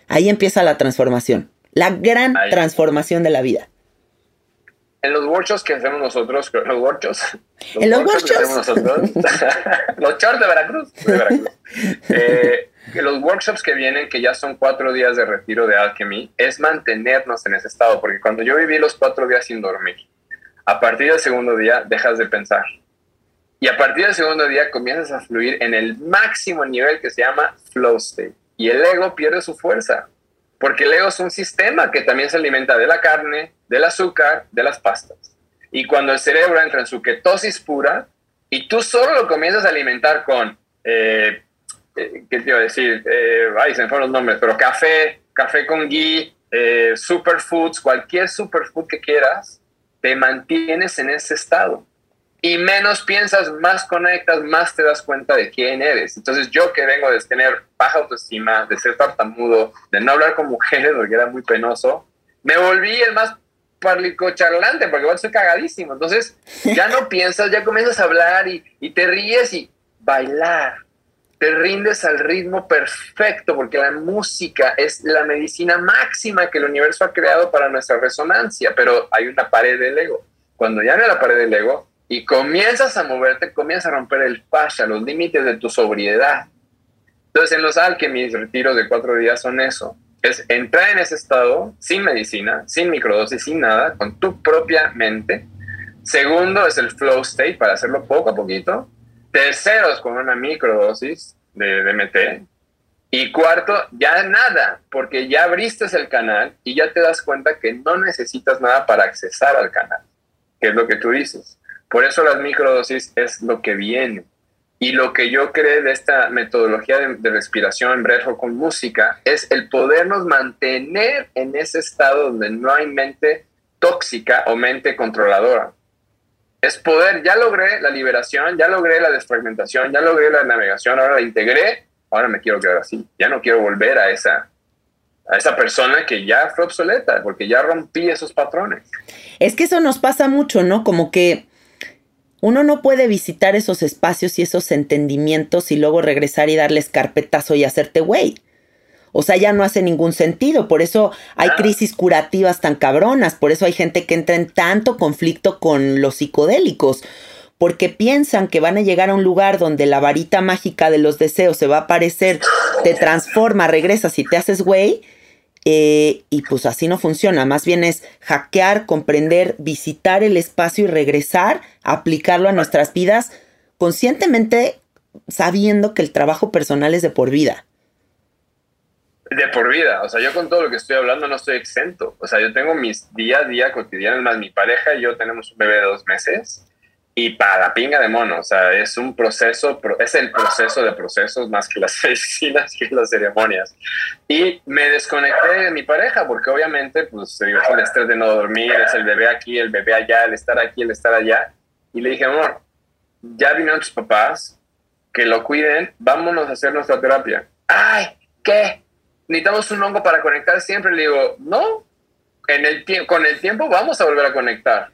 Ahí empieza la transformación, la gran transformación de la vida. En los workshops que hacemos nosotros, los workshops, en los workshops, que hacemos nosotros, los shorts de Veracruz, eh, los workshops que vienen, que ya son cuatro días de retiro de Alchemy, es mantenernos en ese estado, porque cuando yo viví los cuatro días sin dormir, a partir del segundo día dejas de pensar. Y a partir del segundo día comienzas a fluir en el máximo nivel que se llama flow state. Y el ego pierde su fuerza. Porque el ego es un sistema que también se alimenta de la carne, del azúcar, de las pastas. Y cuando el cerebro entra en su ketosis pura y tú solo lo comienzas a alimentar con, eh, eh, ¿qué te iba a decir? Eh, ay, se me fueron los nombres, pero café, café con ghee, superfoods, cualquier superfood que quieras, te mantienes en ese estado y menos piensas, más conectas, más te das cuenta de quién eres. Entonces yo que vengo de tener baja autoestima, de ser tartamudo, de no hablar con mujeres porque era muy penoso, me volví el más parlico charlante porque igual soy cagadísimo. Entonces ya no piensas, ya comienzas a hablar y, y te ríes y bailar. Te rindes al ritmo perfecto porque la música es la medicina máxima que el universo ha creado para nuestra resonancia, pero hay una pared del ego. Cuando ya no la pared del ego, y comienzas a moverte, comienzas a romper el fascia, los límites de tu sobriedad. Entonces, en los alquemis, retiros de cuatro días son eso. Es entrar en ese estado sin medicina, sin microdosis, sin nada, con tu propia mente. Segundo es el flow state para hacerlo poco a poquito. Tercero es con una microdosis de DMT. Y cuarto, ya nada, porque ya abriste el canal y ya te das cuenta que no necesitas nada para accesar al canal, que es lo que tú dices. Por eso las microdosis es lo que viene. Y lo que yo creo de esta metodología de, respiración brejo con música es el podernos mantener en ese estado donde no hay mente tóxica o mente controladora. Es poder, ya logré la liberación, ya logré la desfragmentación, ya logré la navegación, ahora la integré, ahora me quiero quedar así. Ya no quiero volver a esa, a esa persona que ya fue obsoleta, porque ya rompí esos patrones. Es que eso nos pasa mucho, ¿no? Como que uno no puede visitar esos espacios y esos entendimientos y luego regresar y darles carpetazo y hacerte güey. O sea, ya no hace ningún sentido. Por eso hay crisis curativas tan cabronas. Por eso hay gente que entra en tanto conflicto con los psicodélicos. Porque piensan que van a llegar a un lugar donde la varita mágica de los deseos se va a aparecer, te transforma, regresas y te haces güey. Eh, y pues así no funciona, más bien es hackear, comprender, visitar el espacio y regresar, aplicarlo a nuestras vidas conscientemente sabiendo que el trabajo personal es de por vida. De por vida, o sea, yo con todo lo que estoy hablando no estoy exento, o sea, yo tengo mis día a día cotidianos, más mi pareja y yo tenemos un bebé de dos meses y para pinga de mono, o sea, es un proceso, es el proceso de procesos más que las medicinas, que las ceremonias. Y me desconecté de mi pareja, porque obviamente, pues, es el estrés de no dormir, es el bebé aquí, el bebé allá, el estar aquí, el estar allá. Y le dije, amor, ya vinieron tus papás, que lo cuiden, vámonos a hacer nuestra terapia. Ay, ¿qué? Necesitamos un hongo para conectar siempre. Le digo, no, en el con el tiempo vamos a volver a conectar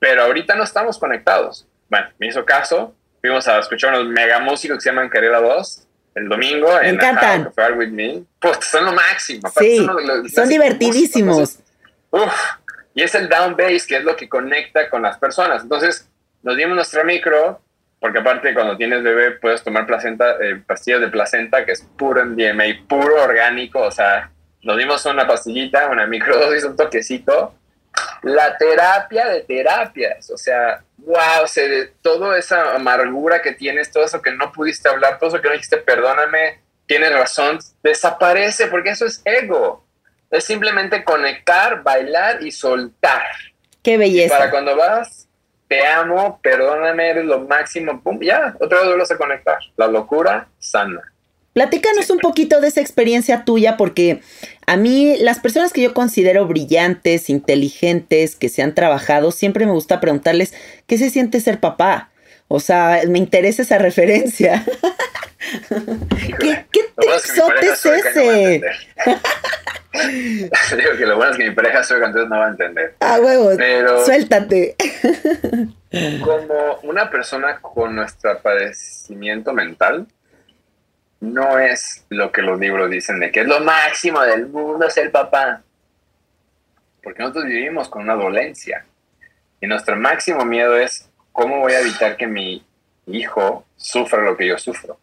pero ahorita no estamos conectados. Bueno, me hizo caso, fuimos a escuchar unos mega músicos que se llaman Carela 2 el domingo me en encantan. With Me. Pues son lo máximo. Sí, son, divertidísimos. uf, y es el down bass que es lo que conecta con las personas. Entonces, nos dimos nuestra micro, porque aparte cuando tienes bebé puedes tomar placenta, eh, pastillas de placenta, que es puro MDMA, puro orgánico, o sea, nos dimos una pastillita, una microdosis, un toquecito, la terapia de terapias, o sea, wow, se, toda esa amargura que tienes, todo eso que no pudiste hablar, todo eso que no dijiste, perdóname, tienes razón, desaparece porque eso es ego. Es simplemente conectar, bailar y soltar. Qué belleza. para cuando vas te amo, perdóname, eres lo máximo, pum, ya, otra vez vuelves a conectar. La locura sana. Platícanos un poquito de esa experiencia tuya, porque a mí las personas que yo considero brillantes, inteligentes, que se han trabajado, siempre me gusta preguntarles qué se siente ser papá. O sea, me interesa esa referencia. ¿Qué, qué es ese? Digo que lo bueno es que mi pareja soy entonces no va a entender. Ah, huevos. Pero suéltate. como una persona con nuestro padecimiento mental, no es lo que los libros dicen de que es lo máximo del mundo ser papá. Porque nosotros vivimos con una dolencia. Y nuestro máximo miedo es cómo voy a evitar que mi hijo sufra lo que yo sufro.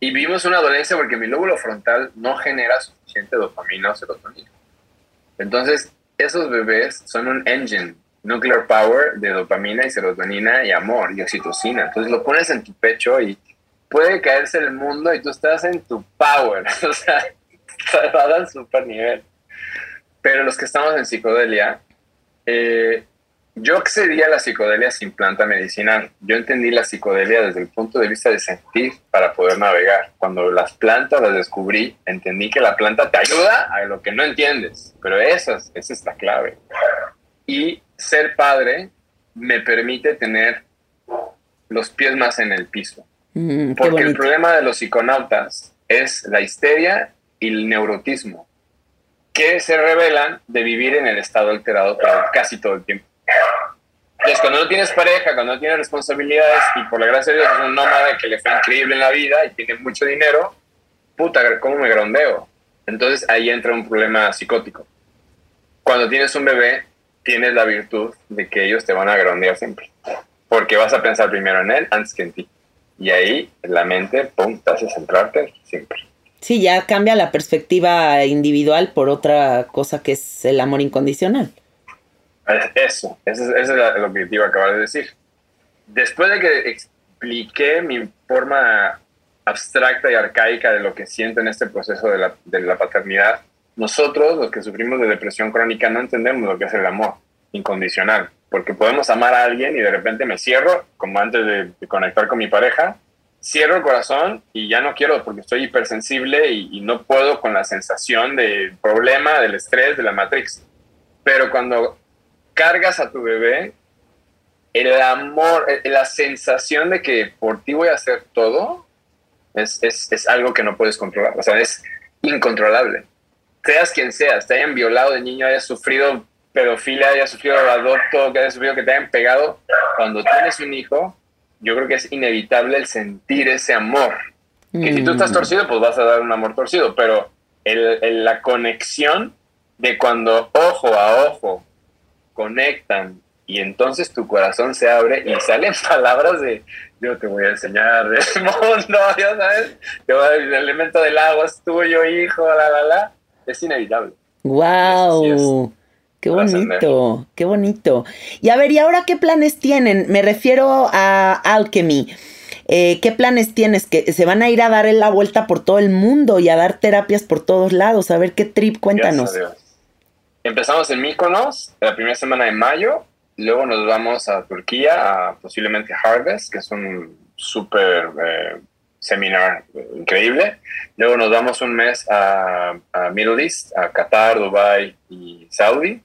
Y vivimos una dolencia porque mi lóbulo frontal no genera suficiente dopamina o serotonina. Entonces, esos bebés son un engine, nuclear power de dopamina y serotonina y amor y oxitocina. Entonces lo pones en tu pecho y puede caerse el mundo y tú estás en tu power. o sea, estás al super nivel. Pero los que estamos en psicodelia, eh, yo accedí a la psicodelia sin planta medicinal. Yo entendí la psicodelia desde el punto de vista de sentir para poder navegar. Cuando las plantas las descubrí, entendí que la planta te ayuda a lo que no entiendes. Pero esa es, esa es la clave. Y ser padre me permite tener los pies más en el piso. Mm, Porque el problema de los psiconautas es la histeria y el neurotismo, que se revelan de vivir en el estado alterado casi todo el tiempo. Entonces, cuando no tienes pareja, cuando no tienes responsabilidades y por la gracia de Dios es un nómada que le fue increíble en la vida y tiene mucho dinero, puta, ¿cómo me grondeo? Entonces ahí entra un problema psicótico. Cuando tienes un bebé, tienes la virtud de que ellos te van a grondear siempre. Porque vas a pensar primero en él antes que en ti. Y ahí la mente, pum, te hace centrarte siempre. Sí, ya cambia la perspectiva individual por otra cosa que es el amor incondicional. Eso, ese es, lo que te iba a acabar de decir. Después de que expliqué mi forma abstracta y arcaica de lo que siento en este proceso de la, de la paternidad, nosotros, los que sufrimos de depresión crónica, no entendemos lo que es el amor incondicional, porque podemos amar a alguien y de repente me cierro, como antes de, conectar con mi pareja, cierro el corazón y ya no quiero porque estoy hipersensible y, y no puedo con la sensación del problema, del estrés, de la matrix. Pero cuando cargas a tu bebé, el amor, eh, la sensación de que por ti voy a hacer todo, es, es, es, algo que no puedes controlar. O sea, es incontrolable. Seas quien seas, te hayan violado de niño, hayas sufrido pedofilia, hayas sufrido adopto, que hayas sufrido que te hayan pegado, cuando tienes un hijo, yo creo que es inevitable el sentir ese amor. Que si tú estás mm. torcido, pues vas a dar un amor torcido, pero el, la conexión de cuando ojo a ojo conectan y entonces tu corazón se abre y salen palabras de yo te voy a enseñar del mundo, ya sabes, el elemento del agua es tuyo, hijo, la, la, la, es inevitable. ¡Wow! Qué bonito, qué bonito. Y a ver, ¿y ahora qué planes tienen? Me refiero a Alchemy. Eh, ¿Qué planes tienes? Que se van a ir a dar la vuelta por todo el mundo y a dar terapias por todos lados. A ver qué trip, cuéntanos. Empezamos en Mykonos la primera semana de mayo, luego nos vamos a Turquía, a posiblemente Harvest, que es un súper eh, seminar increíble. Luego nos vamos un mes a, a, Middle East, a Qatar, Dubai y Saudi.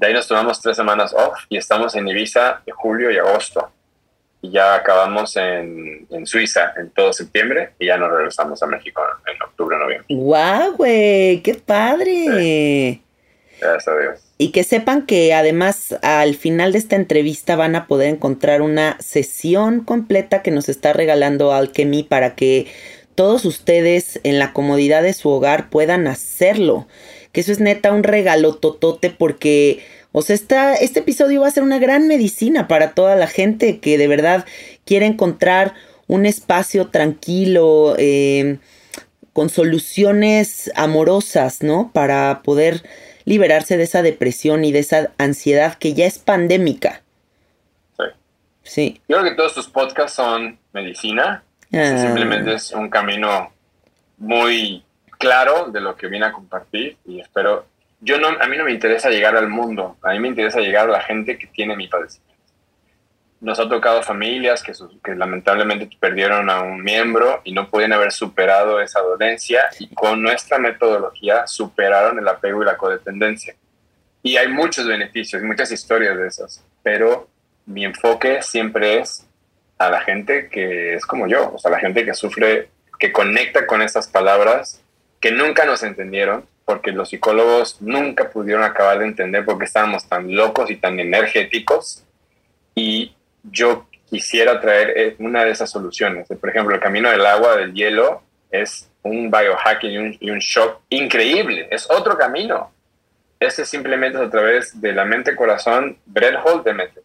De ahí nos tomamos tres semanas off y estamos en Ibiza de julio y agosto. Y ya acabamos en, en Suiza en todo septiembre y ya nos regresamos a México en, octubre, noviembre. ¡Guau, güey! ¡Qué padre! Y que sepan que además al final de esta entrevista van a poder encontrar una sesión completa que nos está regalando Alchemy para que todos ustedes en la comodidad de su hogar puedan hacerlo. Que eso es neta un regalo totote porque, o sea, este episodio va a ser una gran medicina para toda la gente que de verdad quiere encontrar un espacio tranquilo, eh, con soluciones amorosas, ¿no? Para poder liberarse de esa depresión y de esa ansiedad que ya es pandémica. Sí. Sí. Yo creo que todos tus podcasts son medicina. Ah. Simplemente es un camino muy claro de lo que viene a compartir y espero. Yo no, a mí no me interesa llegar al mundo, a mí me interesa llegar a la gente que tiene mi padecimiento. nos ha tocado familias que, lamentablemente perdieron a un miembro y no pueden haber superado esa dolencia y con nuestra metodología superaron el apego y la codependencia. Y hay muchos beneficios, muchas historias de esas, pero mi enfoque siempre es a la gente que es como yo, o sea, la gente que sufre, que conecta con estas palabras, que nunca nos entendieron, porque los psicólogos nunca pudieron acabar de entender por qué estábamos tan locos y tan energéticos. Y yo quisiera traer eh, una de esas soluciones. Por ejemplo, el camino del agua, del hielo, es un biohacking y un, shock increíble. Es otro camino. Ese simplemente es a través de la mente-corazón, Brett Holt de mente.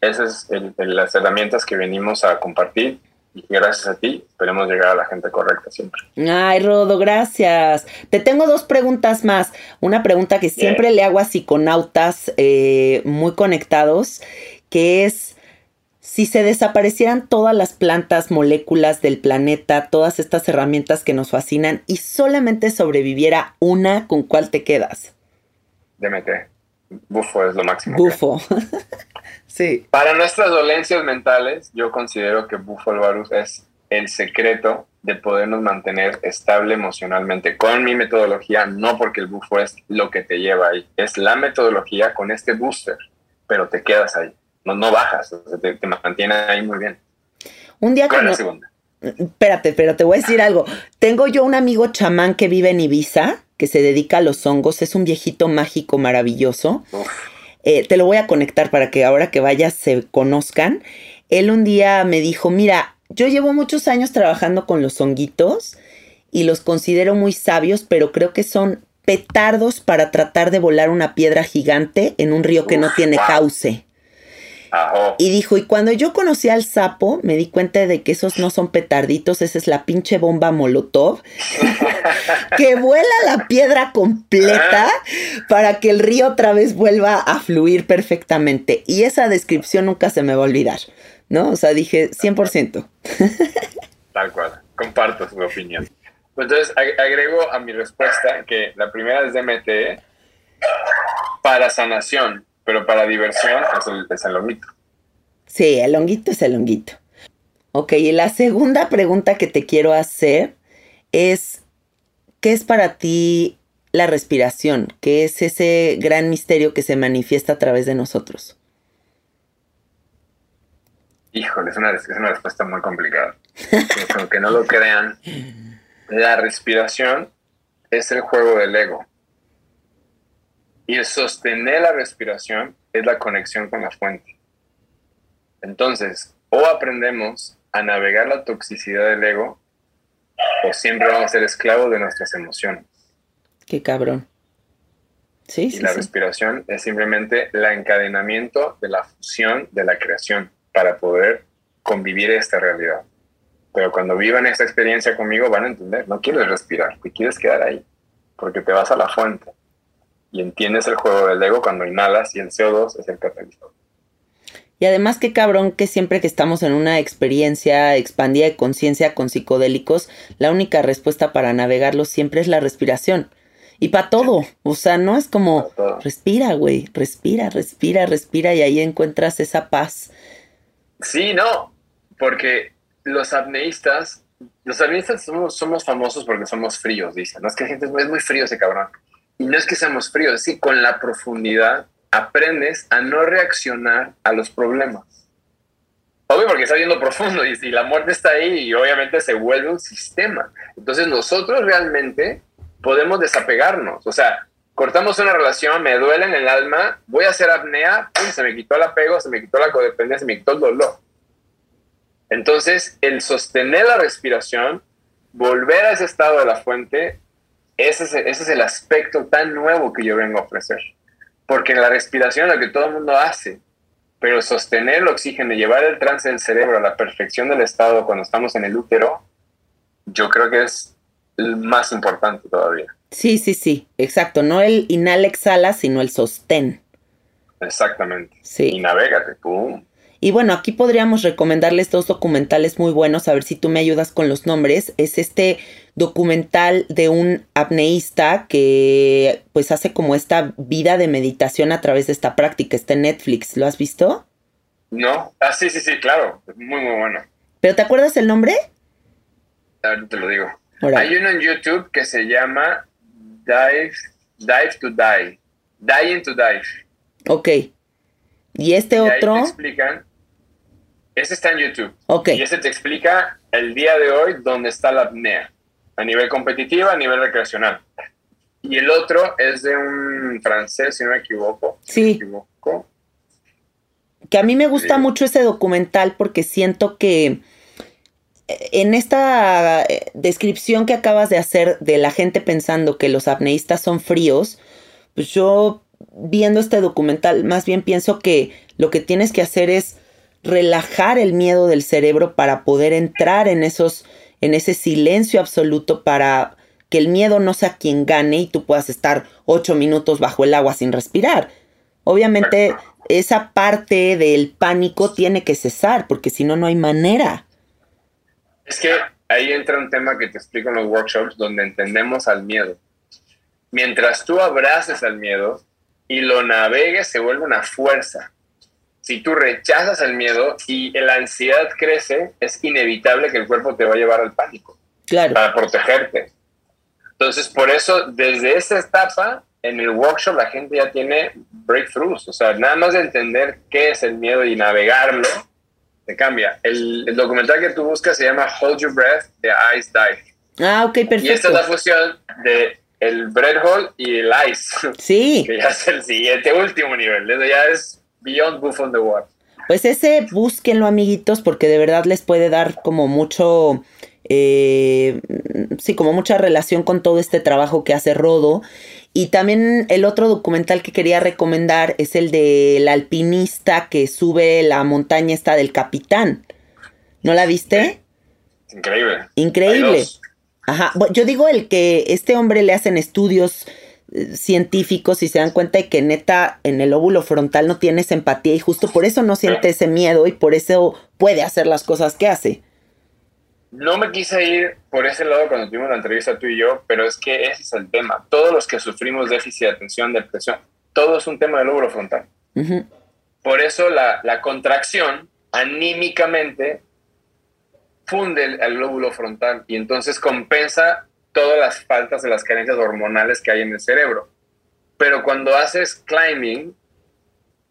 Esas son las herramientas que venimos a compartir y gracias a ti esperemos llegar a la gente correcta siempre. Ay, Rodo, gracias. Te tengo dos preguntas más. Una pregunta que siempre le hago a psiconautas eh, muy conectados que es si se desaparecieran todas las plantas, moléculas del planeta, todas estas herramientas que nos fascinan y solamente sobreviviera una, ¿con cuál te quedas? DMT. Bufo es lo máximo. Bufo. sí. Para nuestras dolencias mentales, yo considero que Bufo Alvarus es el secreto de podernos mantener estable emocionalmente con mi metodología, no porque el bufo es lo que te lleva ahí, es la metodología con este booster, pero te quedas ahí no, no bajas, te, mantiene ahí muy bien. Un día con la segunda. Espérate, pero te voy a decir algo. Tengo yo un amigo chamán que vive en Ibiza, que se dedica a los hongos, es un viejito mágico maravilloso. Eh, te lo voy a conectar para que ahora que vayas se conozcan. Él un día me dijo, mira, yo llevo muchos años trabajando con los honguitos y los considero muy sabios, pero creo que son petardos para tratar de volar una piedra gigante en un río que no tiene cauce. Y dijo, y cuando yo conocí al sapo, me di cuenta de que esos no son petarditos, esa es la pinche bomba molotov, que vuela la piedra completa para que el río otra vez vuelva a fluir perfectamente. Y esa descripción nunca se me va a olvidar, ¿no? O sea, dije 100%. Tal cual, comparto su opinión. Entonces, agrego a mi respuesta que la primera es DMT para sanación pero para diversión es el, es el honguito. Sí, el honguito es el honguito. Ok, y la segunda pregunta que te quiero hacer es, ¿qué es para ti la respiración? ¿Qué es ese gran misterio que se manifiesta a través de nosotros? Híjole, es una, es una respuesta muy complicada. Aunque no lo crean, la respiración es el juego del ego. Y el sostener la respiración es la conexión con la fuente. Entonces, o aprendemos a navegar la toxicidad del ego, o siempre vamos a ser esclavos de nuestras emociones. Qué cabrón. Sí, y la respiración es simplemente el encadenamiento de la fusión de la creación para poder convivir esta realidad. Pero cuando vivan esta experiencia conmigo van a entender, no quieres respirar, te quieres quedar ahí, porque te vas a la fuente y entiendes el juego del ego cuando inhalas y el CO2 es el catalizador. Y además qué cabrón que siempre que estamos en una experiencia expandida de conciencia con psicodélicos, la única respuesta para navegarlo siempre es la respiración. Y para todo, o sea, no es como respira, güey, respira, respira, respira y ahí encuentras esa paz. Sí, no, porque los apneístas, los apneístas somos, somos famosos porque somos fríos, dicen. No es que la gente es muy frío ese cabrón. Y no es que seamos fríos, que con la profundidad aprendes a no reaccionar a los problemas. Obvio, porque está viendo profundo y, y la muerte está ahí y obviamente se vuelve un sistema. Entonces nosotros realmente podemos desapegarnos. O sea, cortamos una relación, me duele en el alma, voy a hacer apnea, se me quitó el apego, se me quitó la codependencia, se me quitó el dolor. Entonces, el sostener la respiración, volver a ese estado de la fuente, ese es, el aspecto tan nuevo que yo vengo a ofrecer. Porque la respiración es lo que todo el mundo hace, pero sostener el oxígeno y llevar el trance del cerebro a la perfección del estado cuando estamos en el útero, yo creo que es el más importante todavía. Sí, sí, sí, exacto. No el inhala, exhala, sino el sostén. Exactamente. Sí. Y navegate, pum. Y bueno, aquí podríamos recomendarles dos documentales muy buenos, a ver si tú me ayudas con los nombres. Es este documental de un apneísta que pues hace como esta vida de meditación a través de esta práctica. Está en Netflix. ¿Lo has visto? No. Ah, sí, sí, sí, claro. Muy, muy bueno. ¿Pero te acuerdas el nombre? Ahora te lo digo. Hay uno en YouTube que se llama Dive, Dive to Die. Dying to Dive. Ok. ¿Y este otro? Ahí te explican. Ese está en YouTube. Ok. Y ese te explica el día de hoy dónde está la apnea. A nivel competitivo, a nivel recreacional. Y el otro es de un francés, si no me equivoco. Sí. Que a mí me gusta mucho ese documental porque siento que eh, en esta eh, descripción que acabas de hacer de la gente pensando que los apneístas son fríos, pues yo viendo este documental más bien pienso que lo que tienes que hacer es relajar el miedo del cerebro para poder entrar en esos en ese silencio absoluto para que el miedo no sea quien gane y tú puedas estar ocho minutos bajo el agua sin respirar. Obviamente esa parte del pánico tiene que cesar porque si no, no hay manera. Es que ahí entra un tema que te explico en los workshops donde entendemos al miedo. Mientras tú abraces al miedo y lo navegues, se vuelve una fuerza. Si tú rechazas el miedo y la ansiedad crece, es inevitable que el cuerpo te va a llevar al pánico. Claro. Para protegerte. Entonces, por eso, desde esa etapa, en el workshop la gente ya tiene breakthroughs. O sea, nada más de entender qué es el miedo y navegarlo, te cambia. El, documental que tú buscas se llama Hold Your Breath de Ice Dive. Ah, ok, perfecto. Y esta es la fusión de el bread hole y el ice. Sí. Que ya es el siguiente, último nivel. Eso ya es Beyond Buff on the Water. Pues ese búsquenlo, amiguitos, porque de verdad les puede dar como mucho eh, sí, como mucha relación con todo este trabajo que hace Rodo. Y también el otro documental que quería recomendar es el del alpinista que sube la montaña esta del capitán. ¿No la viste? Increíble. Increíble. Ajá. Yo digo el que este hombre le hacen estudios científicos y se dan cuenta de que neta en el óvulo frontal no tienes empatía y justo por eso no siente ese miedo y por eso puede hacer las cosas que hace. No me quise ir por ese lado cuando tuvimos la entrevista tú y yo, pero es que ese es el tema. Todos los que sufrimos déficit de atención, depresión, todo es un tema del lóbulo frontal. Por eso la, la, contracción anímicamente funde el, el, lóbulo frontal y entonces compensa todas las faltas de las carencias hormonales que hay en el cerebro. Pero cuando haces climbing,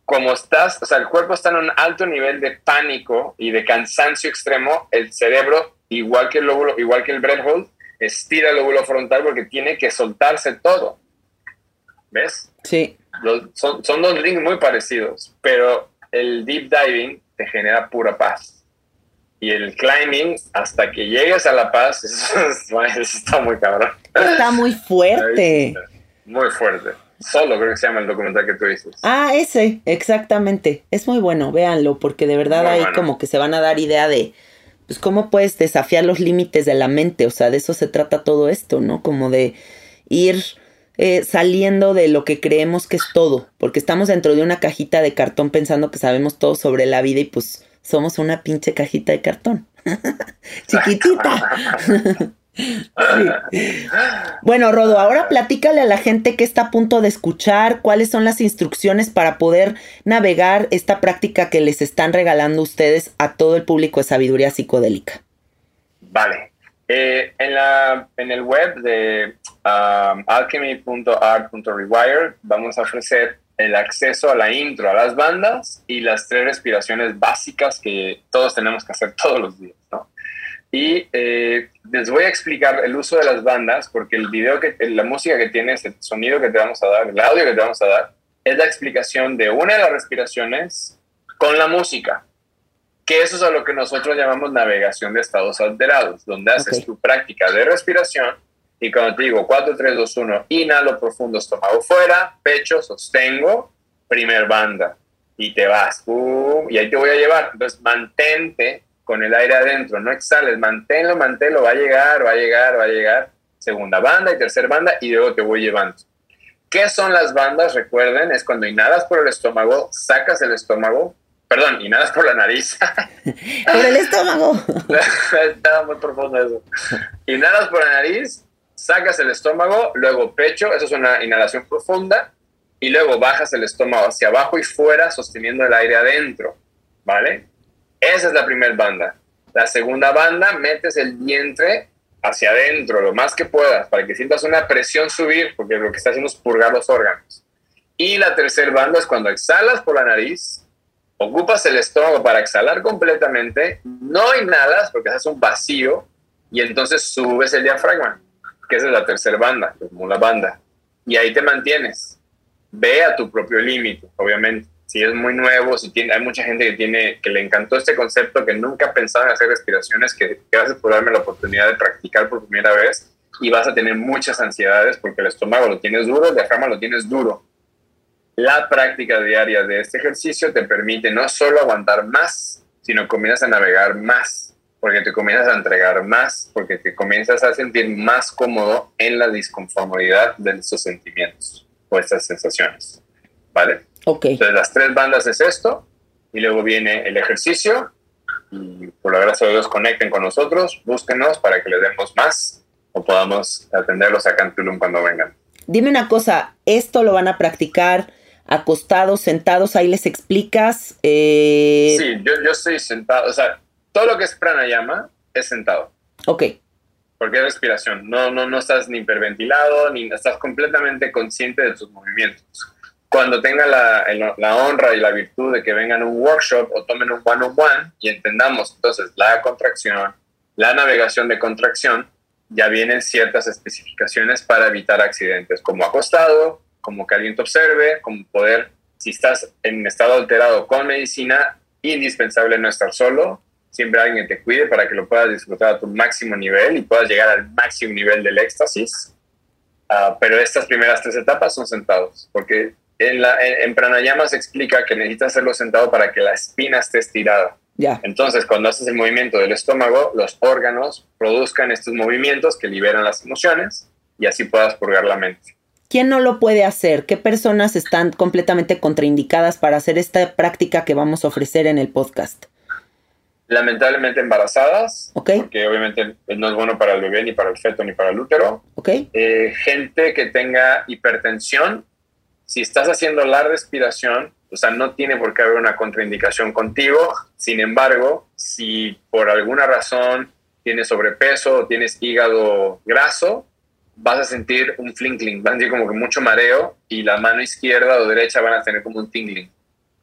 como estás, o sea, el cuerpo está en un alto nivel de pánico y de cansancio extremo, el cerebro igual que el lóbulo, igual que el hold, estira el lóbulo frontal porque tiene que soltarse todo. ¿Ves? Sí. son, son dos links muy parecidos, pero el deep diving te genera pura paz. Y el climbing, hasta que llegues a la paz, eso, está muy cabrón. Está muy fuerte. Muy fuerte. Solo creo que se llama el documental que tú dices. Ah, ese, exactamente. Es muy bueno, véanlo, porque de verdad ahí como que se van a dar idea de, pues cómo puedes desafiar los límites de la mente, o sea, de eso se trata todo esto, ¿no? Como de ir eh, saliendo de lo que creemos que es todo, porque estamos dentro de una cajita de cartón pensando que sabemos todo sobre la vida y pues somos una pinche cajita de cartón. Chiquitita. Bueno, Rodo, ahora platícale a la gente que está a punto de escuchar, cuáles son las instrucciones para poder navegar esta práctica que les están regalando ustedes a todo el público de sabiduría psicodélica. Vale. Eh, en, la, en el web de um, alchemy.art.rewire vamos a ofrecer el acceso a la intro, a las bandas y las tres respiraciones básicas que todos tenemos que hacer todos los días, ¿no? Y eh, les voy a explicar el uso de las bandas, porque el video, que, la música que tienes, el sonido que te vamos a dar, el audio que te vamos a dar, es la explicación de una de las respiraciones con la música. Que eso es a lo que nosotros llamamos navegación de estados alterados, donde haces tu práctica de respiración y cuando te digo 4, 3, 2, 1, inhalo profundo, estómago fuera, pecho, sostengo, primer banda y te vas. y ahí te voy a llevar. Entonces mantente con el aire adentro, no exhales, manténlo, manténlo, va a llegar, va a llegar, va a llegar. Segunda banda y tercera banda y luego te voy llevando. ¿Qué son las bandas? Recuerden, es cuando inhalas por el estómago, sacas el estómago, perdón, inhalas por la nariz. por el estómago. Está muy profundo eso. Inhalas por la nariz, sacas el estómago, luego pecho, eso es una inhalación profunda, y luego bajas el estómago hacia abajo y fuera sosteniendo el aire adentro. ¿vale? Esa es la primera banda. La segunda banda, metes el vientre hacia adentro lo más que puedas para que sientas una presión subir, porque lo que está haciendo es purgar los órganos. Y la tercera banda es cuando exhalas por la nariz, ocupas el estómago para exhalar completamente, no inhalas porque haces un vacío y entonces subes el diafragma, que es la tercera banda, como la banda. Y ahí te mantienes. Ve a tu propio límite, obviamente si es muy nuevo, si tiene, hay mucha gente que, tiene, que le encantó este concepto, que nunca pensaba en hacer respiraciones, que gracias por darme la oportunidad de practicar por primera vez y vas a tener muchas ansiedades porque el estómago lo tienes duro, el diafragma lo tienes duro. La práctica diaria de este ejercicio te permite no solo aguantar más, sino comienzas a navegar más, porque te comienzas a entregar más, porque te comienzas a sentir más cómodo en la disconformidad de esos sentimientos o estas sensaciones. ¿Vale? Entonces, las tres bandas es esto, y luego viene el ejercicio, y por la gracia de Dios conecten con nosotros, búsquenos para que les demos más o podamos atenderlos acá en Tulum cuando vengan. Dime una cosa, ¿esto lo van a practicar acostados, sentados? Ahí les explicas. Eh... Sí, yo, yo estoy sentado, o sea, todo lo que es pranayama es sentado. Ok. Porque es respiración, no, no, no estás ni hiperventilado, ni estás completamente consciente de tus movimientos cuando tenga la, la, honra y la virtud de que vengan a un workshop o tomen un one-on-one y entendamos entonces la contracción, la navegación de contracción, ya vienen ciertas especificaciones para evitar accidentes, como acostado, como que alguien te observe, como poder, si estás en estado alterado con medicina, indispensable no estar solo, siempre alguien te cuide para que lo puedas disfrutar a tu máximo nivel y puedas llegar al máximo nivel del éxtasis. Ah, pero estas primeras tres etapas son sentados, porque en, la, en, pranayama se explica que necesitas hacerlo sentado para que la espina esté estirada. Ya. Entonces, cuando haces el movimiento del estómago, los órganos produzcan estos movimientos que liberan las emociones y así puedas purgar la mente. ¿Quién no lo puede hacer? ¿Qué personas están completamente contraindicadas para hacer esta práctica que vamos a ofrecer en el podcast? Lamentablemente embarazadas, okay. porque obviamente no es bueno para el bebé, ni para el feto, ni para el útero. Okay. Eh, gente que tenga hipertensión si estás haciendo la respiración, o sea, no tiene por qué haber una contraindicación contigo. Sin embargo, si por alguna razón tienes sobrepeso o tienes hígado graso, vas a sentir un flinkling, vas a sentir como que mucho mareo y la mano izquierda o derecha van a tener como un tingling.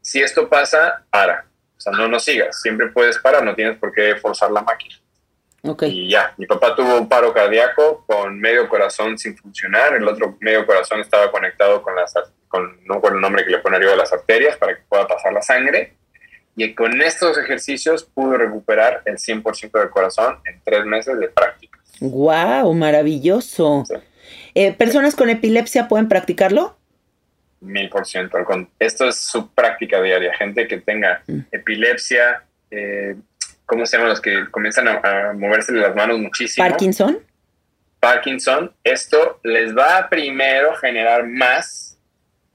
Si esto pasa, para. O sea, no nos sigas. Siempre puedes parar, no tienes por qué forzar la máquina. Y ya, mi papá tuvo un paro cardíaco con medio corazón sin funcionar, el otro medio corazón estaba conectado con las, con, no con el nombre que le pone arriba de las arterias para que pueda pasar la sangre. Y con estos ejercicios pudo recuperar el 100% del corazón en tres meses de práctica. ¡Wow! Maravilloso. Eh, ¿Personas con epilepsia pueden practicarlo? Mil por ciento. Esto es su práctica diaria. Gente que tenga mm. epilepsia, eh, ¿cómo se llaman los que comienzan a, moverse las manos muchísimo? Parkinson. Parkinson, esto les va a primero generar más,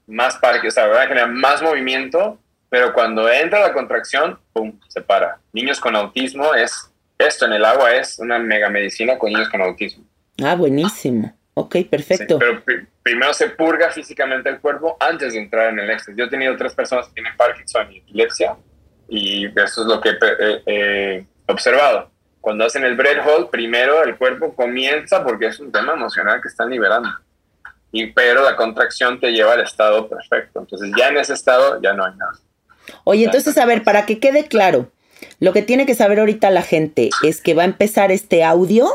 más parque, o sea, va a generar más movimiento, pero cuando entra la contracción, ¡pum!, se para. Niños con autismo es, esto en el agua es una mega medicina con niños con autismo. Ah, buenísimo. Ok, perfecto. pero primero se purga físicamente el cuerpo antes de entrar en el éxtasis. Yo he tenido tres personas que tienen Parkinson y epilepsia y eso es lo que he observado. Cuando hacen el bread hold, primero el cuerpo comienza porque es un tema emocional que están liberando. Y, pero la contracción te lleva al estado perfecto. Entonces ya en ese estado ya no hay nada. Oye, entonces a ver, para que quede claro, lo que tiene que saber ahorita la gente es que va a empezar este audio.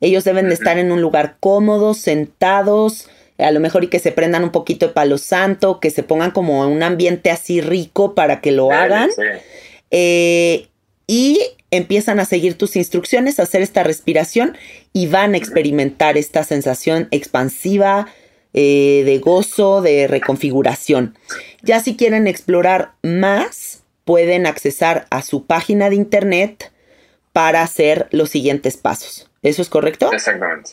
Ellos deben de estar en un lugar cómodo, sentados, a lo mejor y que se prendan un poquito de palo santo, que se pongan como en un ambiente así rico para que lo hagan. Eh, y empiezan a seguir tus instrucciones, a hacer esta respiración y van a experimentar esta sensación expansiva eh, de gozo, de reconfiguración. Ya si quieren explorar más, pueden accesar a su página de internet para hacer los siguientes pasos. ¿Eso es correcto? Exactamente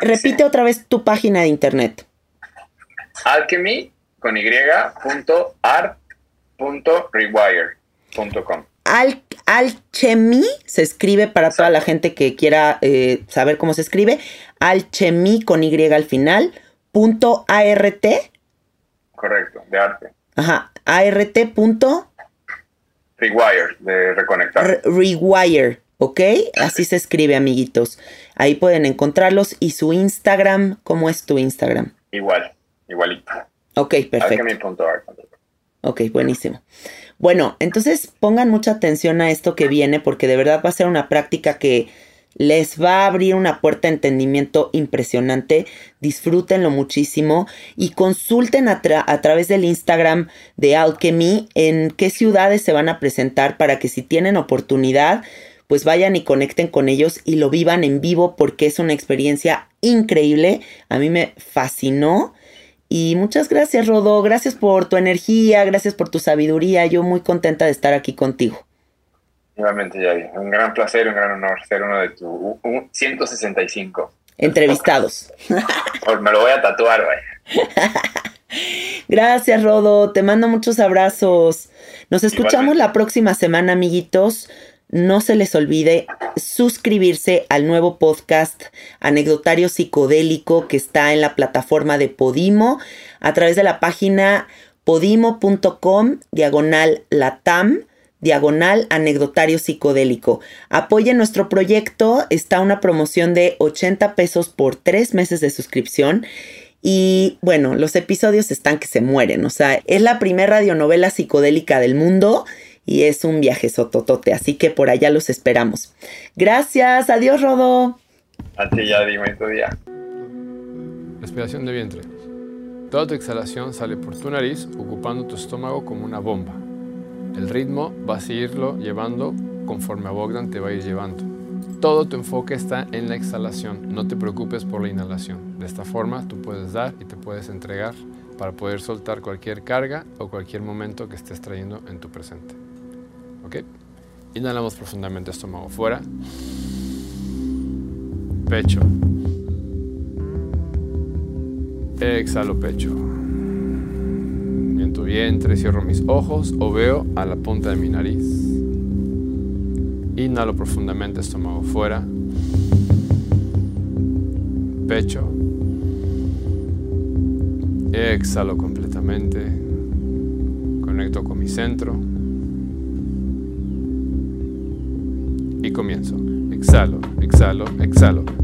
repite otra vez tu página de internet. Alchemy con y Al, alchemy se escribe para toda la gente que quiera eh, saber cómo se escribe. Alchemy con Y al final. Punto Correcto, de arte. Ajá. ART. Punto Rewire, de reconectar. Rewire, ¿ok? Así se escribe, amiguitos. Ahí pueden encontrarlos. ¿Y su Instagram? ¿Cómo es tu Instagram? Igual, igualito. Ok, perfecto. Ok, buenísimo. Bueno, entonces pongan mucha atención a esto que viene porque de verdad va a ser una práctica que les va a abrir una puerta de entendimiento impresionante. Disfrútenlo muchísimo y consulten a, a, través del Instagram de Alchemy en qué ciudades se van a presentar para que si tienen oportunidad, pues vayan y conecten con ellos y lo vivan en vivo porque es una experiencia increíble. A mí me fascinó. Y muchas gracias, Rodo. Gracias por tu energía, gracias por tu sabiduría. Yo muy contenta de estar aquí contigo. Igualmente, Yadi. Un gran placer, un gran honor ser uno de tus 165 entrevistados. Me lo voy a tatuar, güey. Gracias, Rodo. Te mando muchos abrazos. Nos escuchamos la próxima semana, amiguitos. No se les olvide suscribirse al nuevo podcast Anecdotario Psicodélico que está en la plataforma de Podimo a través de la página podimo.com diagonal latam diagonal anecdotario psicodélico. Apoyen nuestro proyecto, está una promoción de 80 pesos por tres meses de suscripción. Y bueno, los episodios están que se mueren, o sea, es la primera radionovela psicodélica del mundo y es un viaje sototote, así que por allá los esperamos. Gracias, adiós Rodo. A ti ya, dime tu día. Respiración de vientre. Toda tu exhalación sale por tu nariz, ocupando tu estómago como una bomba. El ritmo va a seguirlo llevando conforme a Bogdan te va a ir llevando. Todo tu enfoque está en la exhalación, no te preocupes por la inhalación. De esta forma tú puedes dar y te puedes entregar para poder soltar cualquier carga o cualquier momento que estés trayendo en tu presente. ¿Ok? Inhalamos profundamente estómago fuera. Pecho. Exhalo pecho. En tu vientre cierro mis ojos o veo a la punta de mi nariz. Inhalo profundamente estómago fuera. Pecho. Exhalo completamente. Conecto con mi centro. Y comienzo. Exhalo, exhalo, exhalo.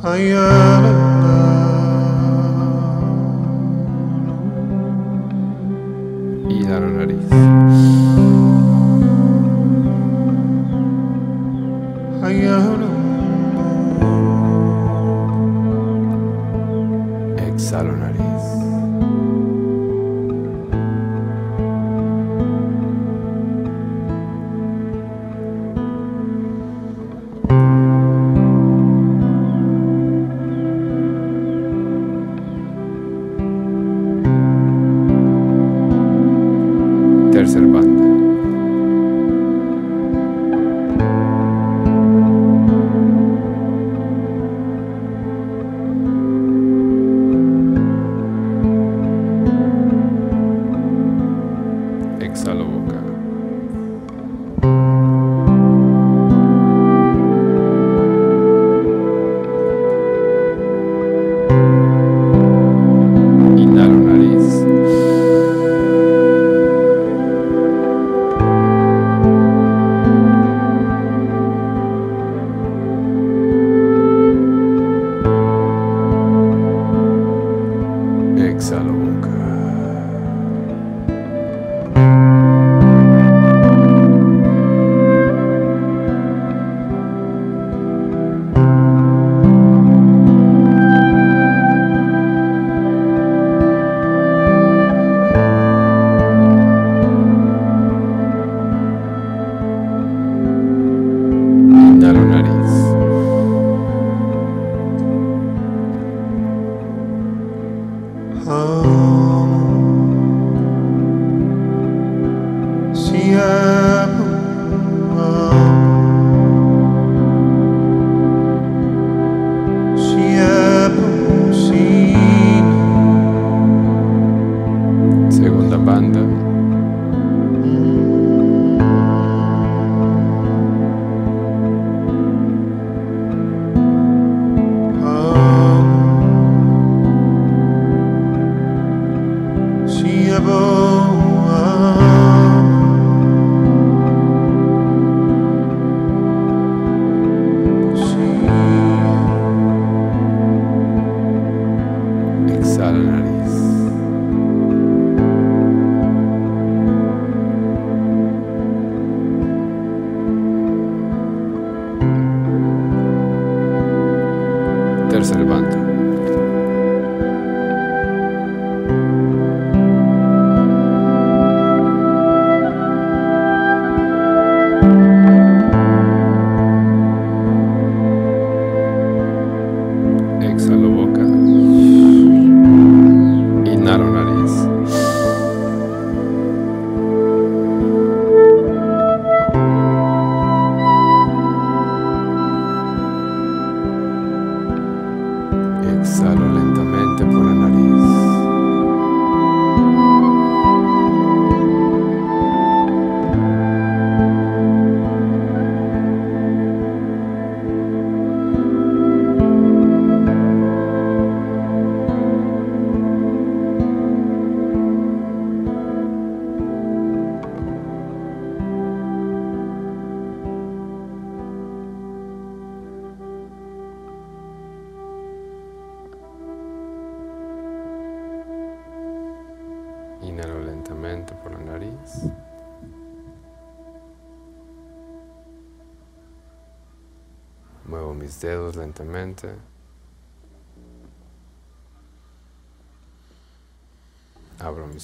Inhalo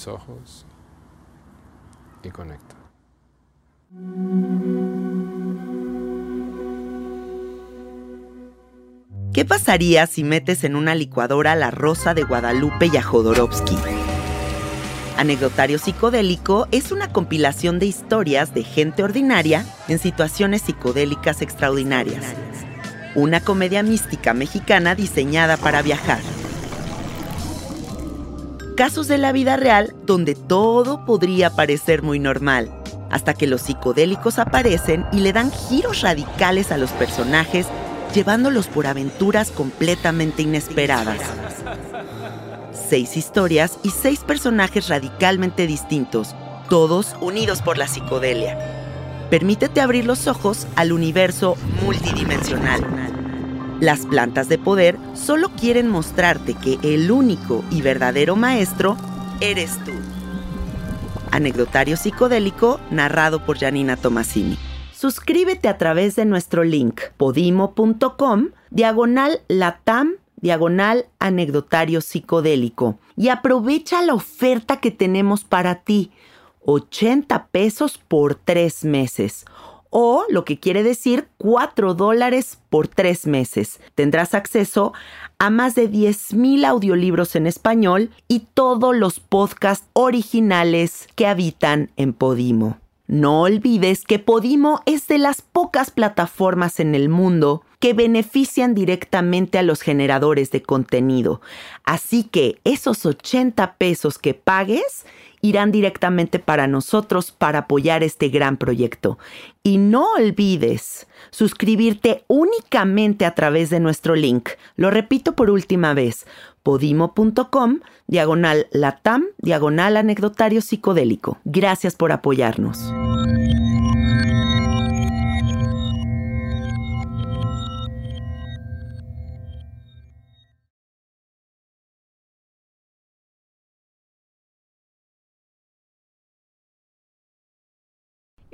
Ojos y conecto. ¿Qué pasaría si metes en una licuadora la rosa de Guadalupe y a Jodorowsky? Anecdotario Psicodélico es una compilación de historias de gente ordinaria en situaciones psicodélicas extraordinarias. Una comedia mística mexicana diseñada para viajar. Casos de la vida real donde todo podría parecer muy normal, hasta que los psicodélicos aparecen y le dan giros radicales a los personajes llevándolos por aventuras completamente inesperadas. Seis historias y seis personajes radicalmente distintos, todos unidos por la psicodelia. Permítete abrir los ojos al universo multidimensional. Las plantas de poder solo quieren mostrarte que el único y verdadero maestro eres tú. Anecdotario psicodélico narrado por Janina Tomasini. Suscríbete a través de nuestro link podimo.com, diagonal latam, diagonal anecdotario psicodélico. Y aprovecha la oferta que tenemos para ti. 80 pesos por tres meses. O lo que quiere decir 4 dólares por tres meses. Tendrás acceso a más de 10.000 audiolibros en español y todos los podcasts originales que habitan en Podimo. No olvides que Podimo es de las pocas plataformas en el mundo que benefician directamente a los generadores de contenido. Así que esos 80 pesos que pagues irán directamente para nosotros para apoyar este gran proyecto. Y no olvides suscribirte únicamente a través de nuestro link. Lo repito por última vez, podimo.com, diagonal latam, diagonal anecdotario psicodélico. Gracias por apoyarnos.